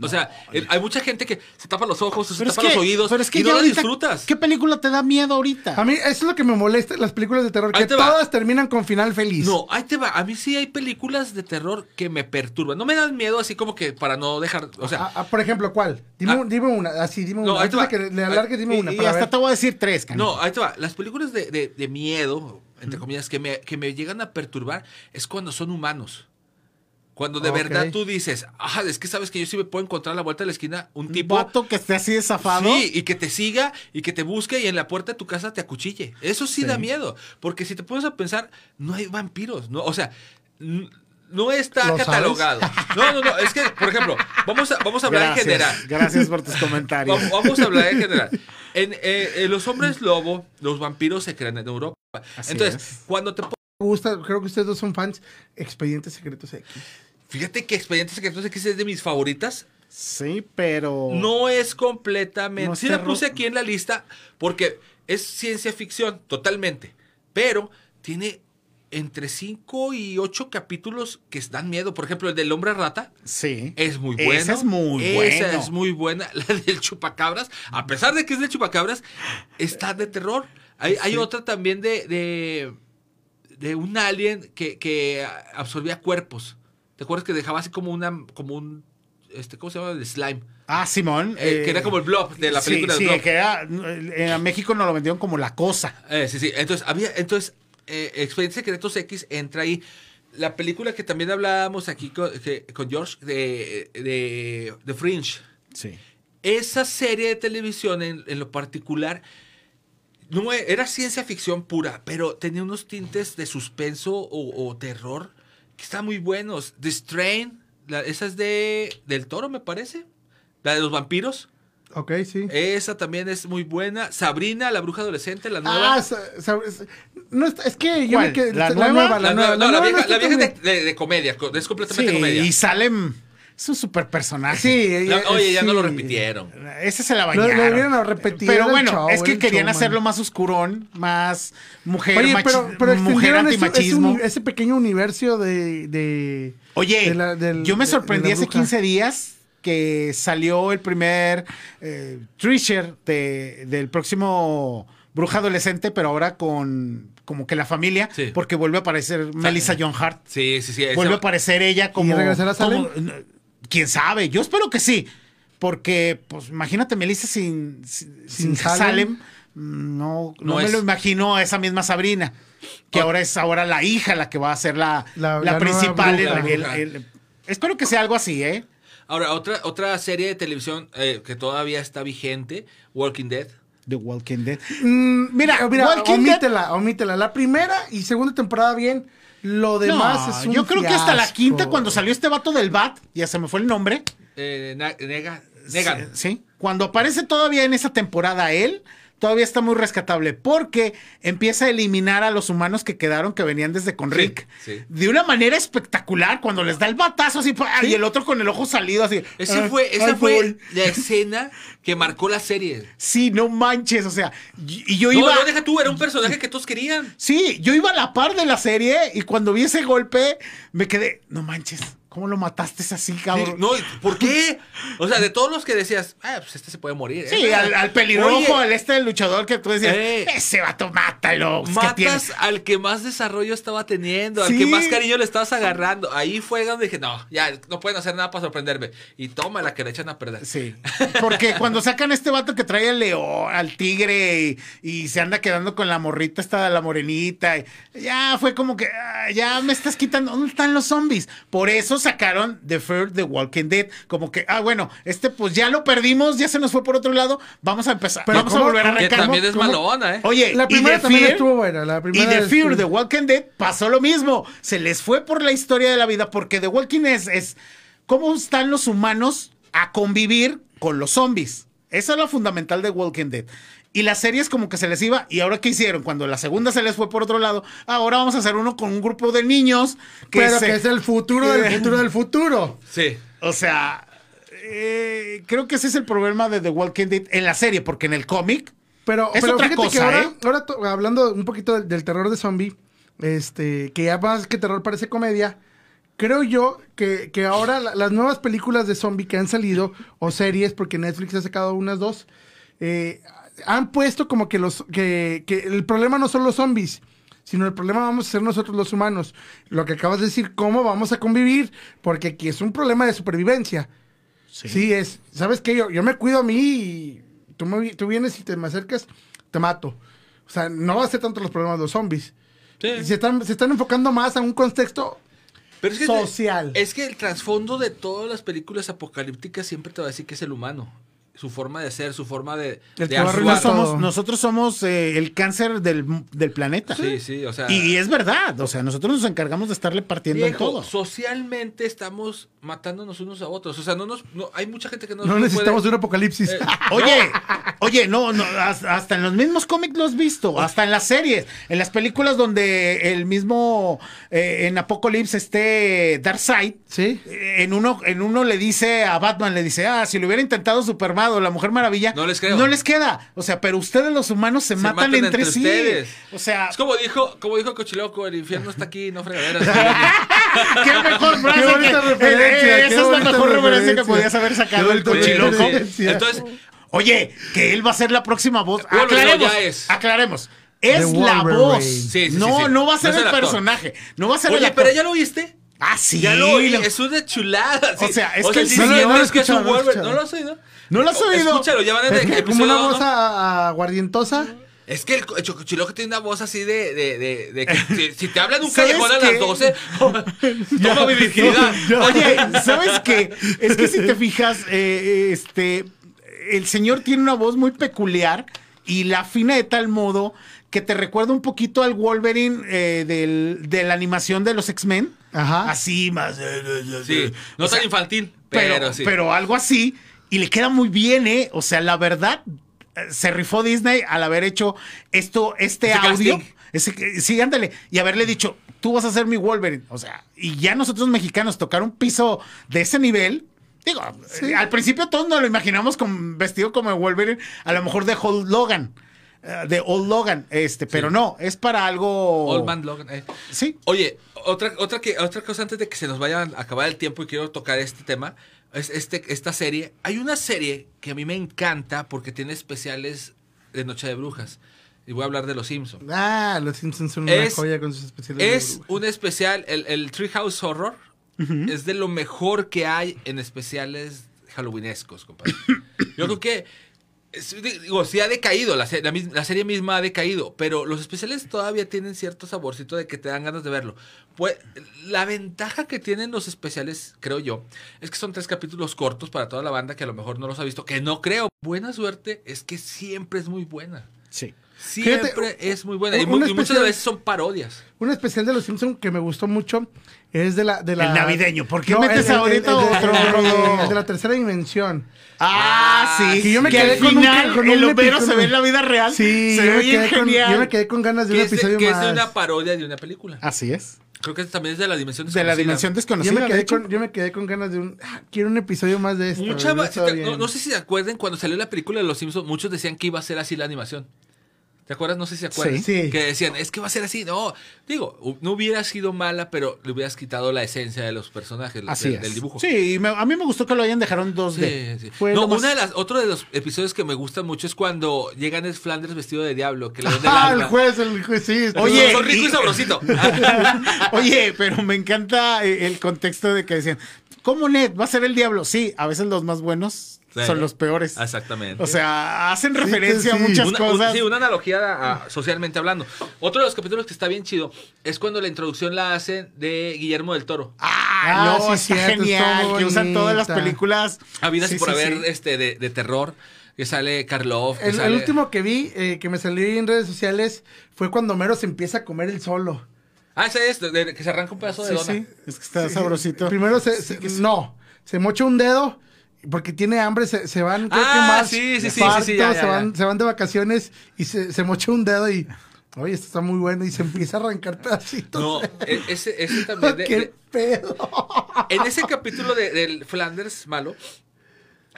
O sea, hay mucha gente que se tapa los ojos, se Pero es tapa que, los oídos pero es que y no la ahorita, disfrutas. ¿Qué película te da miedo ahorita? A mí eso es lo que me molesta las películas de terror, Ahí que te va. todas terminan con final feliz. No, ahí te va. A mí sí hay películas de terror que me perturban. No me dan miedo así como que para no dejar. O sea, por ejemplo, ¿cuál? Dime, Ah. un- dime una, así, dime No, una. ahí te va. que le alargue, dime y, una. y hasta ver. te voy a decir tres, Cani. no, ahí te va. Las películas de, de- de miedo, entre comillas, que me, que me llegan a perturbar es cuando son humanos. Cuando de verdad tú dices, ah, es que sabes que yo sí me puedo encontrar a la vuelta de la esquina un Un tipo. vato que esté así de zafado. Sí, y que te siga y que te busque y en la puerta de tu casa te acuchille. Eso sí, Sí. da miedo. Porque si te pones a pensar, no hay vampiros. No, o sea, no está catalogado. No, no, no. Es que, por ejemplo, vamos a, vamos a hablar Gracias, en general. Gracias por tus comentarios. Vamos, vamos a hablar en general. En, eh, en los hombres lobo, los vampiros se crean en Europa. Así Entonces, es. cuando te Me gusta, creo que ustedes dos son fans. Expedientes Secretos X. Fíjate que Expedientes Secretos X es de mis favoritas. Sí, pero. No es completamente. No sí la puse aquí en la lista porque es ciencia ficción, totalmente. Pero tiene entre 5 y 8 capítulos que dan miedo. Por ejemplo, el del hombre rata. Sí. Es muy bueno. Esa es muy Esa bueno. es muy buena. La del chupacabras, a pesar de que es del chupacabras, está de terror. Hay, hay otra también de, de, de un alien que, que absorbía cuerpos. ¿Te acuerdas que dejaba así como una, como un, este, ¿cómo se llama? El slime. Ah, Simón. Eh, que era como el blob de la sí, película del Sí, blob. que era. En México nos lo vendieron como la cosa. Eh, sí, sí. Entonces, había, entonces, eh, Expedientes Secretos X entra ahí. La película que también hablábamos aquí con, que- con George de, de, de Fringe. Sí. Esa serie de televisión en, en lo particular no era ciencia ficción pura, pero tenía unos tintes de suspenso o, o terror que están muy buenos. The Strain, la- esa es de del Toro, me parece. La de los vampiros. Ok, sí. Esa también es muy buena. Sabrina, la bruja adolescente, la nueva. Ah, sa- no, está- es que yo ¿Cuál? me quedé. ¿La La, nueva? nueva, la, La nueva. nueva- no, la nueva vieja, está la vieja tan es de, de- de comedia, co- es completamente Sí, comedia. y Salem es un super personaje. Sí, No, eh, oye, ya no lo repitieron. Ese se la Lo- lo bañaron. debieron repetir, Pero bueno, show, es que querían hacerlo más oscurón, más mujer, Oye, pero, pero mujer extendieron ese, ese, antimachismo. pequeño universo de. de Oye, de la- del- yo me sorprendí hace bruja. 15 días que salió el primer eh, Treasure de, del próximo Bruja Adolescente, pero ahora con como que la familia, Sí. porque vuelve a aparecer Melissa John Hart. Sí, sí, sí. Vuelve a aparecer ella como... regresará Salem? como- ¿Quién sabe? Yo espero que sí. Porque, pues, imagínate Melissa sin, sin, sin Sin Salem. Salem. No, no, me lo imagino a esa misma Sabrina, que ahora es ahora la hija la que va a ser la, la, principal. espero que sea algo así, ¿eh? Ahora, otra, otra serie de televisión eh, que todavía está vigente, Walking Dead. The Walking Dead. Mm, mira, mira omítela, omítela. La primera y segunda temporada bien. Lo demás es un Yo creo que hasta la quinta, cuando salió este vato del Bat, ya se me fue el nombre. Eh, nega, sí, cuando aparece todavía en esa temporada él, todavía está muy rescatable porque empieza a eliminar a los humanos que quedaron que venían desde con Rick de una manera espectacular cuando les da el batazo así y el otro con el ojo salido así. Ese fue, esa fue la escena que marcó la serie. Sí, no manches, o sea, y yo iba. No, deja tú, era un personaje que todos querían. Sí, yo iba a la par de la serie y cuando vi ese golpe me quedé, no manches. ¿Cómo lo mataste así, cabrón? no, ¿por qué? O sea, de todos los que decías, ah, pues este se puede morir. ¿eh? Sí, al, pelirrojo, al este del luchador que tú decías, eh, ese vato, mátalo. Matas al que más desarrollo estaba teniendo, al que más cariño le estabas agarrando. Ahí fue donde dije, no, ya, no pueden hacer nada para sorprenderme. Y toma la que le echan a perder. Sí. Porque cuando sacan este vato que trae al león, al tigre, y, se anda quedando con la morrita esta, la morenita, ya fue como que, ah, ya me estás quitando, ¿dónde están los zombies? Por eso sacaron The Fear the Walking Dead. Como que, ah, bueno, este pues ya lo perdimos, ya se nos fue por otro lado, vamos a empezar. vamos a volver a arrancar. también es malona, ¿eh? Oye, la primera también estuvo buena. La primera y The Fear the Walking Dead pasó lo mismo. Se les fue por la historia de la vida, porque The Walking Dead es, es cómo están los humanos a convivir con los zombies. Esa es la fundamental de Walking Dead. Y las series como que se les iba. ¿Y ahora qué hicieron? Cuando la segunda se les fue por otro lado, ahora vamos a hacer uno con un grupo de niños. Que Pero que es el futuro del futuro del futuro. Sí. O sea, eh, creo que ese es el problema de The Walking Dead en la serie, porque en el cómic. Pero, es otra cosa, ahora, ¿eh? ahora hablando un poquito del, terror de zombie, este, que ya más que terror parece comedia. Creo yo que, que ahora las nuevas películas de zombie que han salido, o series, porque Netflix ha sacado unas dos, eh, han puesto como que los que, el problema no son los zombies, sino el problema vamos a ser nosotros los humanos. Lo que acabas de decir, cómo vamos a convivir, porque aquí es un problema de supervivencia. Sí, es, ¿sabes qué? Yo, yo me cuido a mí y tú, tú vienes y te me acercas, te mato. O sea, no va a ser tanto los problemas de los zombies. Se, están, se están enfocando más a un contexto social. Es que el trasfondo de todas las películas apocalípticas siempre te va a decir que es el humano su forma de ser, su forma de, de somos, Nosotros somos eh, el cáncer del, planeta. Sí, sí, o sea. Y, es verdad, o sea, nosotros nos encargamos de estarle partiendo en todo. Socialmente estamos matándonos unos a otros. O sea, no nos, hay mucha gente que no. No necesitamos un apocalipsis. Eh, oye, oye, no, no, hasta en los mismos cómics lo has visto, hasta en las series, en las películas donde el mismo eh, en Apocalipsis esté Darkseid. Sí. en uno, en uno le dice a Batman, le dice, ah, si lo hubiera intentado Superman o la Mujer Maravilla, no les, no les queda. O sea, pero ustedes los humanos se, matan, entre, sí. O sea, es como dijo, como dijo Cochiloco, el infierno está aquí, no fregaderas. qué mejor frase. Qué referencia, esa es la mejor referencia que podías haber sacado el Cochiloco. Entonces, oye, que él va a ser la próxima voz. aclaremos, es. aclaremos. Es la voz. Sí, sí, no, no va a ser el, personaje. No va a ser Oye, pero ya lo oíste. Ah, sí. Ya lo oí. Es una chulada. O sea, es que el no, no, es que es un Wolverine. ¿No lo has oído? ¿No lo has oído? Escúchalo, ya van a ver. ¿Como una voz aguardientosa? Es que el, Chocochiloco tiene una voz así de, de, de, de que si, te hablan un callejón a las 12, toma mi virginidad. Oye, ¿sabes qué? Es que si te fijas, eh, este, el señor tiene una voz muy peculiar y la afina de tal modo que te recuerda un poquito al Wolverine eh, del, de la animación de los X-Men. Ajá. Así más. sí, no tan infantil, pero, pero, sí. pero algo así. Y le queda muy bien, ¿eh? O sea, la verdad, eh, se rifó Disney al haber hecho esto, este audio. Ese, sí, ándale. Y haberle dicho, tú vas a ser mi Wolverine. O sea, y ya nosotros mexicanos tocar un piso de ese nivel. Digo, eh, al principio todos nos lo imaginamos con, vestido como Wolverine, a lo mejor de Hulk Logan. Eh, de Old Logan, este, pero no, es para algo. Old Man Logan. Sí. Oye, otra, otra, que, otra cosa antes de que se nos vaya a acabar el tiempo y quiero tocar este tema este, esta serie. Hay una serie que a mí me encanta porque tiene especiales de Noche de Brujas. Y voy a hablar de Los Simpsons. Ah, Los Simpsons son una joya con sus especiales. Es un especial, el, el Treehouse Horror, es de lo mejor que hay en especiales halloweenescos, compadre. Yo creo que digo, sí ha decaído, la, la, serie misma ha decaído, pero los especiales todavía tienen cierto saborcito de que te dan ganas de verlo. Pues la ventaja que tienen los especiales, creo yo, es que son tres capítulos cortos para toda la banda que a lo mejor no los ha visto, que no creo. Buena suerte es que siempre es muy buena. Sí. Siempre es muy buena. Y, muchas veces son parodias. Un especial de Los Simpsons que me gustó mucho es de la... De la el navideño. ¿Por qué metes ahorita otro? El, de la tercera dimensión. Ah, sí. Que yo me quedé con final, un, con el Homero se ve en la vida real. Sí, se ve bien genial. yo me quedé con ganas de un episodio que más. Que es de una parodia de una película. Así es. Creo que también es de la dimensión desconocida. De la dimensión desconocida. Yo me quedé, con, yo me quedé con ganas de un. Ah, quiero un episodio más de esto. Mucha, no, no, sé si se acuerdan cuando salió la película de Los Simpsons, muchos decían que iba a ser así la animación. ¿Te acuerdas? No sé si se acuerdan. Sí. Que decían, es que va a ser así. No, digo, no hubiera sido mala, pero le hubieras quitado la esencia de los personajes, del, dibujo. Sí, a mí me gustó que lo hayan dejado en 2D. Sí, no, una de las, otro de los episodios que me gustan mucho es cuando llegan es Flanders vestido de diablo, que le Ah, el juez, el juez, sí. Oye, son rico y, sabrosito. Oye, pero me encanta eh, el contexto de que decían, ¿cómo Ned va a ser el diablo? Sí, a veces los más buenos son los peores. Exactamente. O sea, hacen referencia a muchas cosas. sí, una analogía socialmente hablando. Otro de los capítulos que está bien chido es cuando la introducción la hacen de Guillermo del Toro. Ah, no, sí, está genial. Que usan todas las películas. Habidas por haber este de, terror. Que sale Karloff. el, último que vi, eh, que me salió en redes sociales, fue cuando Mero se empieza a comer el solo. Ah, ese es, que se arranca un pedazo de dona. Sí, es que está sabrosito. Primero se, no, se mocha un dedo porque tiene hambre, se, van, creo que ah, más. Sí, sí, sí, se, van, se van de vacaciones y se, se mocha un dedo y. Oye, esto está muy bueno y se empieza a arrancar pedacitos. No, e, ese, ese también. De, ¡Qué pedo! En ese capítulo de, del Flanders malo,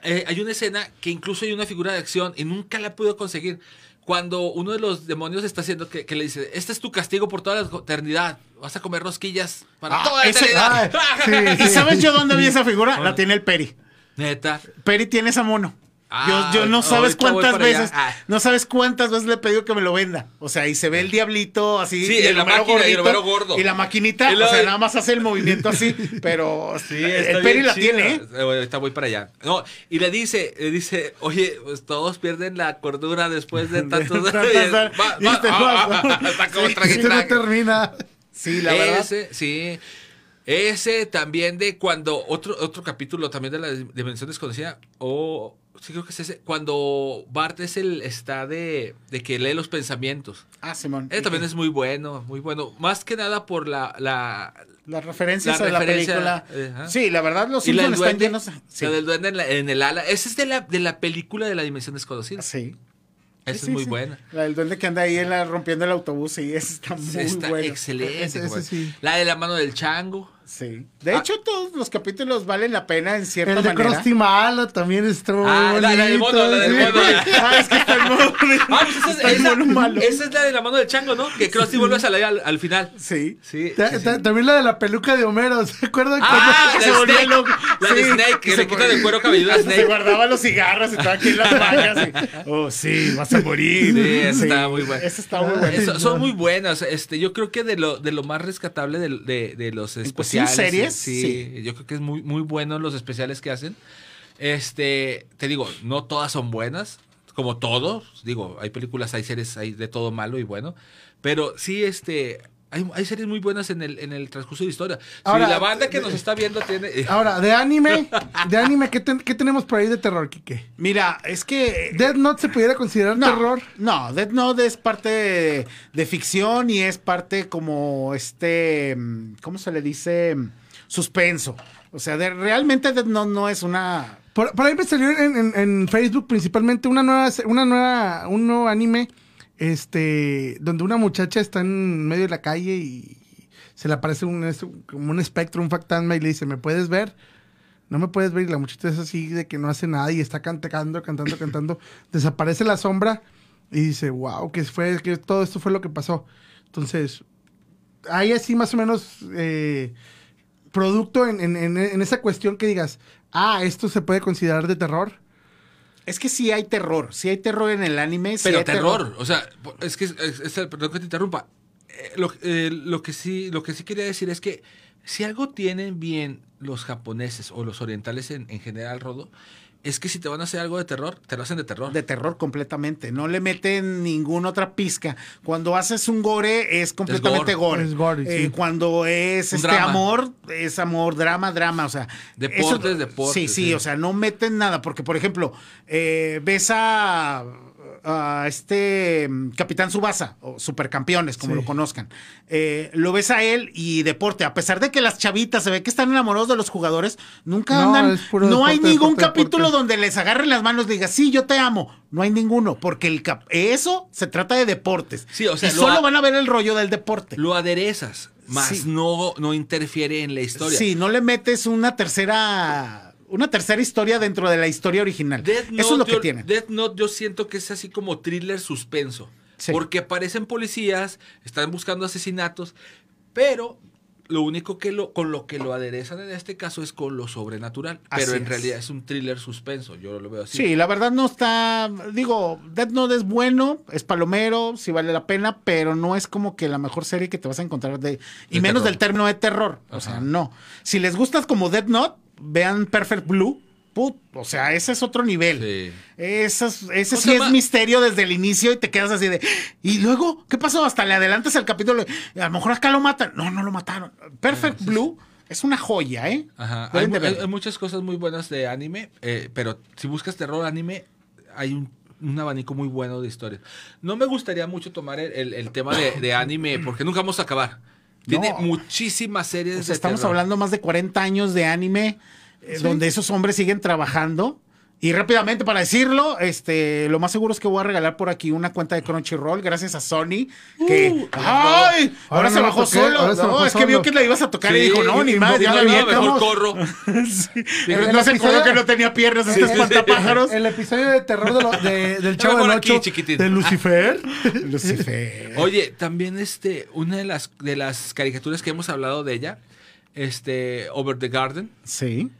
eh, hay una escena que incluso hay una figura de acción y nunca la puedo conseguir. Cuando uno de los demonios está haciendo que, que le dice: Este es tu castigo por toda la eternidad. Vas a comer rosquillas para ah, toda la eternidad. ¿Y sabes yo dónde vi esa figura? La tiene el Peri. Neta. Peri tiene esa mono. yo, yo, no sabes cuántas veces, ah. no sabes cuántas veces le he pedido que me lo venda. O sea, y se ve el diablito así, sí, el, la máquina, y el gordo. Y la maquinita, o sea, nada más hace el movimiento así, pero sí, el Peri la tiene, ¿eh? Ahorita voy para allá. No, y le dice, le dice, oye, pues todos pierden la cordura después de tantos va, no termina. Sí, la verdad. sí. Ese también de cuando, otro, otro capítulo también de la dimensión desconocida, o sí creo que es ese, cuando Bart es el, está de, de que lee los pensamientos. Ah, Simón. Ese también es muy bueno, muy bueno. Más que nada por la... la las referencias a la película. Sí, la verdad los Simpsons están llenos. Sí. La del duende en, en, el ala. Esa es de la, de la película de la dimensión desconocida. Sí. Esa es muy buena. La del duende que anda ahí en la, rompiendo el autobús, sí, esa está muy está buena. Excelente. La de la mano del chango. Sí. De ah. hecho, todos los capítulos valen la pena en cierta manera. El de Krusty Malo también muy ah, La, del mono, la del mono. ah, es que está el mono. Ah, pues esa, mono malo. esa es la de la mano del chango, ¿no? Que Krusty vuelve a salir al, al final. Sí. Sí, También la de la peluca de Homero, ¿se acuerdan? Ah, la, se volvía loco. La de Snake, que se quita del cuero cabelludo a Snake. Se guardaba los cigarros y estaba aquí en las mangas. oh, sí, vas a morir. Sí, esa está muy buena. Esa está muy buena. son muy buenas. Este, yo creo que de lo, de lo más rescatable de, de, de los especiales. Series? Sí, Sí, yo creo que es muy, muy bueno los especiales que hacen. Este, te digo, no todas son buenas, como todos. Digo, hay películas, hay series, hay de todo malo y bueno. Pero sí, este, hay, hay, series muy buenas en el, en el transcurso de historia. Ahora, si la banda que nos está viendo tiene. Eh, ahora, de anime, de anime, ¿qué, tenemos por ahí de terror, Kike? Mira, es que. ¿Death Note se pudiera considerar terror? No, Death Note es parte de, ficción y es parte como este. ¿Cómo se le dice? suspenso. O sea, de, realmente no, no es una... Por, ahí me salió en, Facebook principalmente una nueva, una nueva, un nuevo anime, este, donde una muchacha está en medio de la calle y se le aparece un, como un espectro, un fantasma y le dice, ¿me puedes ver? No me puedes ver y la muchacha es así de que no hace nada y está cantando, cantando, cantando. Desaparece la sombra y dice, wow, que fue, que todo esto fue lo que pasó. Entonces, ahí así más o menos... Eh, producto en, esa cuestión que digas, ah, esto se puede considerar de terror? Es que sí hay terror, sí hay terror en el anime. Pero terror, o sea, es que, perdón que te interrumpa, eh, eh, lo, que sí, lo que sí quería decir es que si algo tienen bien los japoneses o los orientales en, general, Rodo, es que si te van a hacer algo de terror, te lo hacen de terror. De terror completamente. No le meten ninguna otra pizca. Cuando haces un gore es completamente gore. Es gore, Eh, sí. cuando es Un este drama. amor, es amor, drama, drama. O sea, Deportes, deportes, Sí, sí, sí. o sea, no meten nada. Porque, por ejemplo, eh, ves a, a este mm, Capitán Subasa, o Supercampeones, como Sí. lo conozcan. Eh, lo ves a él y deporte. A pesar de que las chavitas se ve que están enamorados de los jugadores, nunca No, andan. no hay ningún deporte, capítulo deporte. donde les agarren las manos y diga, sí, yo te amo. No hay ninguno, porque el cap- eso se trata de deportes. Sí, o sea, y lo solo van a ver el rollo del deporte. Lo aderezas, más Sí. no, no interfiere en la historia. Sí, no le metes una tercera una tercera historia dentro de la historia original. Death eso es lo que yo, tiene. Death Note yo siento que es así como thriller suspenso. Sí. Porque aparecen policías, están buscando asesinatos, pero lo único que lo, con lo que lo aderezan en este caso es con lo sobrenatural. Así pero en es. realidad es un thriller suspenso, yo lo veo así. Sí, la verdad no está, digo, Death Note es bueno, es palomero, sí vale la pena, pero no es como que la mejor serie que te vas a encontrar de, y De menos terror. del término de terror, o sea, no. Si les gustas como Death Note, vean Perfect Blue, put, o sea, ese es otro nivel. Sí. Ese, es- ese ¿Cómo sí es misterio desde el inicio y te quedas así de. ¿Y luego qué pasó? Hasta le adelantas el capítulo. A lo mejor acá lo matan. No, no lo mataron. Perfect Blue es una joya, ¿eh? Ajá. Hay, muchas cosas muy buenas de anime, eh, pero si buscas terror anime, hay un, un abanico muy bueno de historias. No me gustaría mucho tomar el, el- el tema de, de anime, porque nunca vamos a acabar. Tiene No. muchísimas series O sea, de estamos terror. hablando más de 40 años de anime eh, donde esos hombres siguen trabajando. Y rápidamente para decirlo, este, lo más seguro es que voy a regalar por aquí una cuenta de Crunchyroll gracias a Sony. Que, ¡ay! Ahora, Ahora se no bajó toqué, solo. ahora se No, bajó es que vio que la ibas a tocar y Sí, dijo, no, ni más, ya la no, avientamos. mejor corro. Pero El no se episodio- acordó que no tenía piernas este El- espantapájaros. El, episodio de terror de lo- de- del Chavo del aquí, 8 chiquitín. de Lucifer. Lucifer. Oye, también este, una de las, de las caricaturas que hemos hablado de ella, este, Over the Garden, Sí.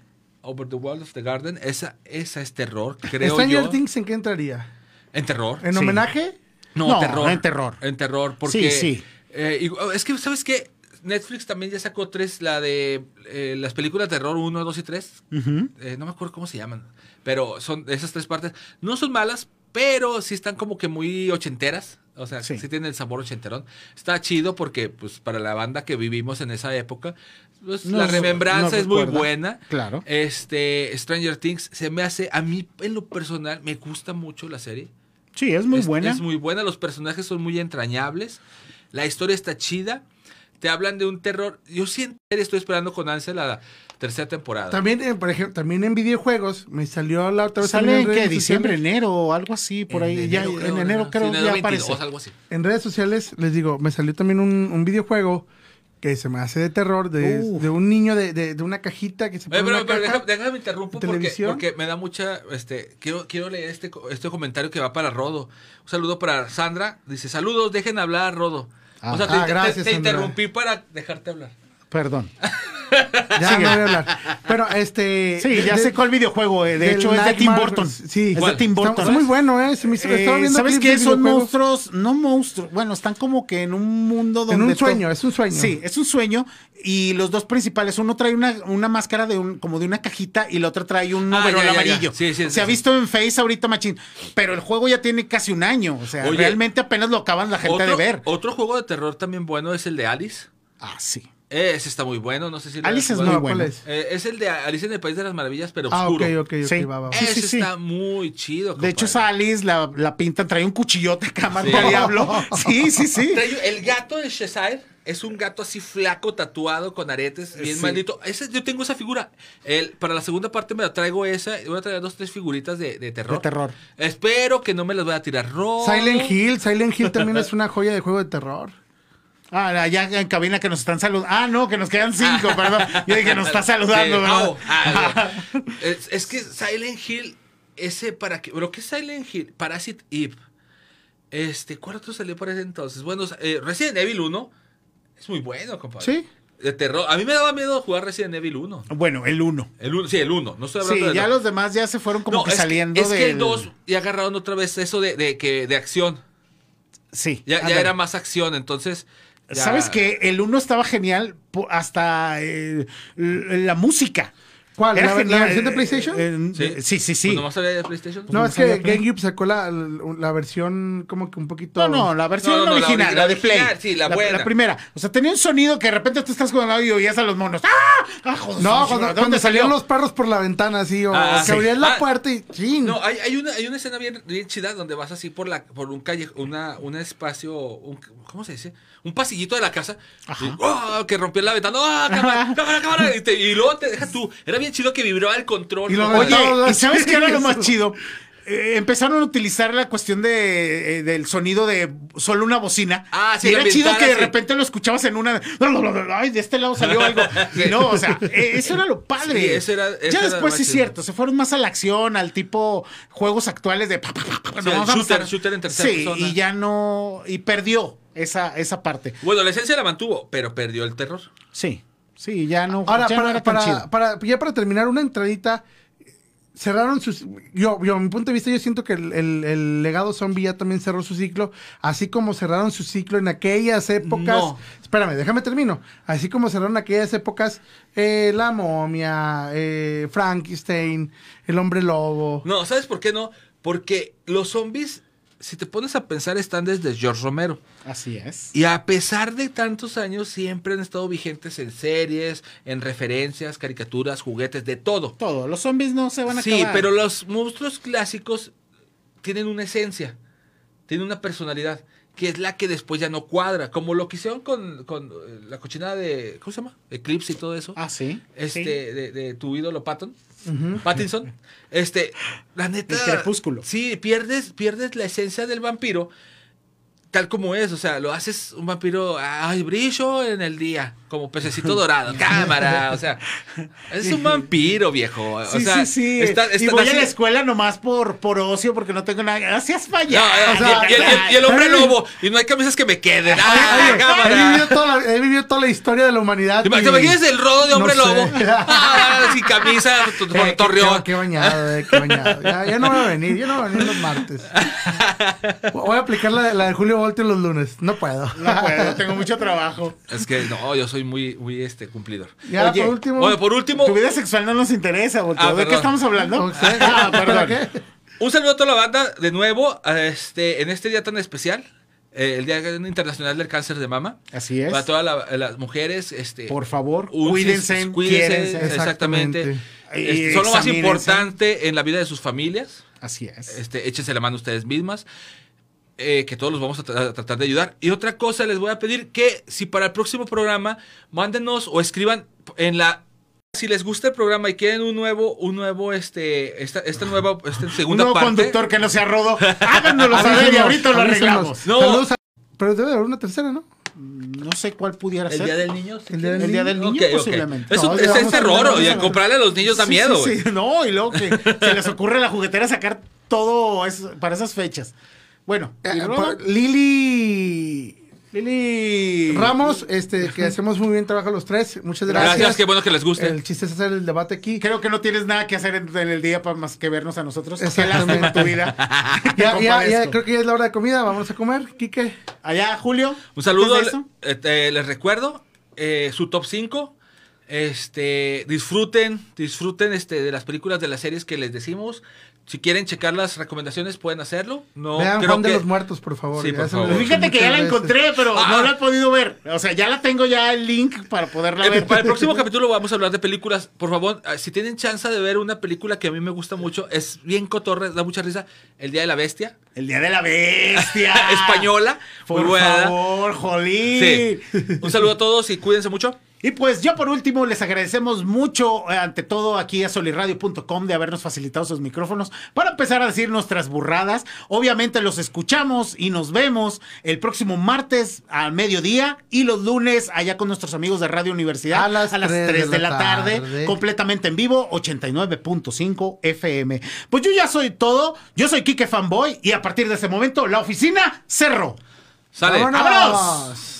Over the World of the Garden, esa, esa es terror, creo Stranger yo. Things, ¿en qué entraría? En terror. ¿En Sí. homenaje? No, No, terror. en terror. En terror, porque... Sí, sí. eh, y- oh, es que, ¿sabes qué? Netflix también ya sacó tres, la de eh, las películas de terror 1, 2 y 3. Ujú. Eh, no me acuerdo cómo se llaman. Pero son esas tres partes. No son malas, pero sí están como que muy ochenteras. O sea, Sí. sí, tienen el sabor ochenterón. Está chido porque, pues, para la banda que vivimos en esa época, pues, la remembranza es muy buena. Claro. Este, Stranger Things se me hace, a mí en lo personal, me gusta mucho la serie. Sí, es muy Es- buena. Es muy buena, los personajes son muy entrañables, la historia está chida, te hablan de un terror. Yo siempre estoy esperando con ansia la tercera temporada. También, eh, por ejemplo, también en videojuegos me salió la otra vez Sale también en en qué, redes diciembre, sociales. enero o algo así, por ahí. ya, en enero creo Sí, que enero ya 22, aparece. algo así. En redes sociales, les digo, me salió también un, un videojuego que se me hace de terror, de, de un niño de, de- de una cajita que se pone Oye, en pero, pero déjame, déjame interrumpo porque, me da mucha, este, quiero, quiero leer este, este comentario que va para Rodo. Un saludo para Sandra. Dice, saludos, dejen hablar, Rodo. o sea, te, Ah, te- gracias, te interrumpí para dejarte hablar. Perdón. Ya no voy a hablar. Pero este. Sí, ya de- sé cuál videojuego. eh, De del hecho, es de Tim Burton. Sí, es de. Tim Burton. está muy bueno, ¿eh? Se me hizo- Eh, estaba viendo ¿Sabes qué? Son monstruos, no monstruos. Bueno, están como que en un mundo donde. En un sueño, es un sueño. Sí, es un sueño. Y los dos principales, uno trae una, una máscara de un, como de una cajita y la otra trae un Ah, overol ya, ya, ya. amarillo. Sí, sí, sí, Se ha sí. visto en Face ahorita, machín. Pero el juego ya tiene casi un año. O sea, Oye, realmente apenas lo acaban la gente otro, de ver. Otro juego de terror también bueno es el de Alice. Ah, sí. Ese está muy bueno, no sé si lo Alice es muy No, ¿cuál bueno. es? Eh, es el de Alice en el País de las Maravillas, pero Ah, ok, oscuro. ok, ok, Sí. va, va, va. Sí, Ese sí, sí. está muy chido. De hecho, esa Alice la, la pintan, trae un cuchillote acá, marca Sí. diablo. Sí, sí, sí. Trae- El gato de Shazire es un gato así flaco, tatuado, con aretes, bien Sí. maldito. Ese, yo tengo esa figura. El, para la segunda parte me la traigo esa. y Voy a traer dos, tres figuritas de, de terror. De terror. Espero que no me las vaya a tirar rojo. Silent Hill, Silent Hill también es una joya de juego de terror. Ah, allá en cabina que nos están saludando. Ah, no, que nos quedan cinco, perdón. Yo dije que nos está saludando, Sí. ¿verdad? Au. Ah, es, es que Silent Hill, ese para qué. ¿Pero qué es Silent Hill? Parasite Eve. Este, ¿cuál otro salió para ese entonces? Bueno, eh, Resident Evil 1 es muy bueno, compadre. Sí. De terror. A mí me daba miedo jugar Resident Evil 1. Bueno, el uno. El uno, sí, el 1. No estoy Sí, hablando de ya los demás ya se fueron como No, que es saliendo es que el 2 ya agarraron otra vez eso de, de, que, de acción. Sí. Ya, ya era más acción, entonces. Ya- ¿Sabes que El uno estaba genial hasta eh, la música. ¿Cuál? Era ¿La, la genial. versión de PlayStation? Eh, eh, sí, sí, sí. Pues nomás había de PlayStation. no, es que. GameCube sacó la, la versión como que un poquito... No, no, la versión No, no, no, la original, la, de Play. original, sí, la buena. primera. O sea, tenía un sonido que de repente tú estás jugando y oías a los monos. ¡Ah! ¡Ah, joder, No, ¿de cuando, ¿Dónde cuando salió? salían los perros por la ventana así, o, Ah, que sí. abrías la Ah, puerta y... ¡chin! No, hay, hay, una, hay una escena bien, bien chida donde vas así por la por un calle, una, un espacio, un, ¿cómo se dice? Un pasillito de la casa. Ajá. y, ¡oh! que rompía la ventana. ¡Ah, cámara, cámara, cámara! Y, te- y luego te deja tú. Era bien chido que vibraba el control. Y lo Oye, ¿y sabes qué era lo más chido? Eh, empezaron a utilizar la cuestión de, eh, del sonido de solo una bocina. Ah, sí, y era chido que de repente lo escuchabas en una. Ay, de este lado salió algo. No, o sea, eh, eso era lo padre. Sí, eso era- eso ya después sí es cierto, se fueron más a la acción, al tipo juegos actuales de. pa, pa, Sí, vamos a shooter, shooter en tercera Sí, persona. y ya no. Y perdió esa, esa parte. Bueno, la esencia la mantuvo, pero perdió el terror. Sí, sí, ya no. Ahora, ya no para, era tan para, chido. para- ya para terminar, una entradita. Cerraron sus. Yo, yo, a mi punto de vista, yo siento que el, el- el legado zombie ya también cerró su ciclo. Así como cerraron su ciclo en aquellas épocas. No. Espérame, déjame termino. Así como cerraron aquellas épocas. eh, la momia, eh, Frankenstein, el hombre lobo. No, ¿sabes por qué no? Porque los zombies, si te pones a pensar, están desde George Romero. Así es. Y a pesar de tantos años, siempre han estado vigentes en series, en referencias, caricaturas, juguetes, de todo. Todo. Los zombies no se van a Sí, acabar. pero los monstruos clásicos tienen una esencia, tienen una personalidad, que es la que después ya no cuadra, como lo que hicieron con, con, eh, la cochinada de, ¿cómo se llama? Eclipse y todo eso. Ah, sí. este, sí. de, de tu ídolo Patton. Pattinson. Este, la neta. El crepúsculo. Sí, pierdes, pierdes la esencia del vampiro. Tal como es, o sea, lo haces un vampiro, ay, brillo en el día, como pececito dorado, cámara, o sea, es un vampiro, viejo. O Sí, sea, sí, sí. está- y voy a la escuela nomás por, por ocio, porque no tengo nada. Gracias, No, falla. y, y el, y el- y el hombre lobo, y no hay camisas que me queden. ¡Ah, he, cámara! vivido toda la, he vivido toda la historia de la humanidad. ¿Te y- imaginas el rodo de hombre no lobo? Ah, sin camisa, tu- tu- Eh, qué- torreón. Qué, qué bañado, eh, qué bañado. Ya, ya no voy a venir, ya no voy a venir los martes. Voy a aplicar la, la de Julio Voltio los lunes. No puedo. No puedo, tengo mucho trabajo. Es que no, yo soy muy, muy este cumplidor. Ya, Oye, por último. Bueno, por último, Tu vida sexual no nos interesa. Ah, ¿De qué estamos hablando? Ah, ¿para perdón. qué? un saludo a toda la banda de nuevo este, en este día tan especial, eh, el Día Internacional del Cáncer de Mama. Así es. Para todas la- las mujeres, este, Por favor, cuídense, cuídense, quiérense. exactamente. Exactamente. Este, son lo más importante en la vida de sus familias. Así es. Este, échense la mano ustedes mismas. Eh, que todos los vamos a, tra- a tratar de ayudar. Y otra cosa, les voy a pedir que si para el próximo programa, mándenos o escriban en la. Si les gusta el programa y quieren un nuevo, un nuevo, este, esta, esta nueva, esta Un segunda nuevo parte. conductor que no sea rodo. Háganoslo saber y ahorita lo arreglamos. No. Saludos a- Pero debe haber una tercera, ¿no? No sé cuál pudiera El ser. día del niño. ¿sí El día del El día del niño, posiblemente. No, un- ya es, es terror, y a comprarle a los niños da Sí, miedo, sí, güey. sí. No, y luego que se les ocurre a la juguetera sacar todo eso para esas fechas. Bueno, Eh, por- Lili Lili Ramos, este, que hacemos muy bien trabajo los tres. Muchas gracias. Gracias, qué bueno que les guste. El chiste es hacer el debate aquí. Creo que no tienes nada que hacer en, en el día para más que vernos a nosotros. Exactamente. lástima tu vida. Ya, ya, creo que ya es la hora de comida. Vamos a comer, Quique. Allá, Julio. Un saludo, eh, eh, les recuerdo eh, su top 5. Este, disfruten, disfruten este, de las películas, de las series que les decimos. Si quieren checar las recomendaciones, pueden hacerlo. No, Vean creo Juan de los Muertos, por favor. Sí, por favor. Fíjate que ya la encontré, pero Ah. no la he podido ver. O sea, ya la tengo ya el link para poderla Eh, ver. para el próximo capítulo vamos a hablar de películas. Por favor, eh, si tienen chance de ver una película que a mí me gusta mucho, es bien cotorre, da mucha risa, El Día de la Bestia. El día de la bestia. Española. Por muy buena. favor, jolín. Sí. Un saludo a todos y cuídense mucho. Y pues yo por último les agradecemos mucho, eh, ante todo aquí a solirradio.com de habernos facilitado sus micrófonos para empezar a decir nuestras burradas. Obviamente los escuchamos y nos vemos el próximo martes al mediodía y los lunes allá con nuestros amigos de Radio Universidad A las 3 de, la tarde, tarde. completamente en vivo, 89.5 FM. Pues yo ya soy todo, yo soy Kike Fanboy y a partir de ese momento la oficina cerró. Sale. ¡Vámonos! ¡Vámonos!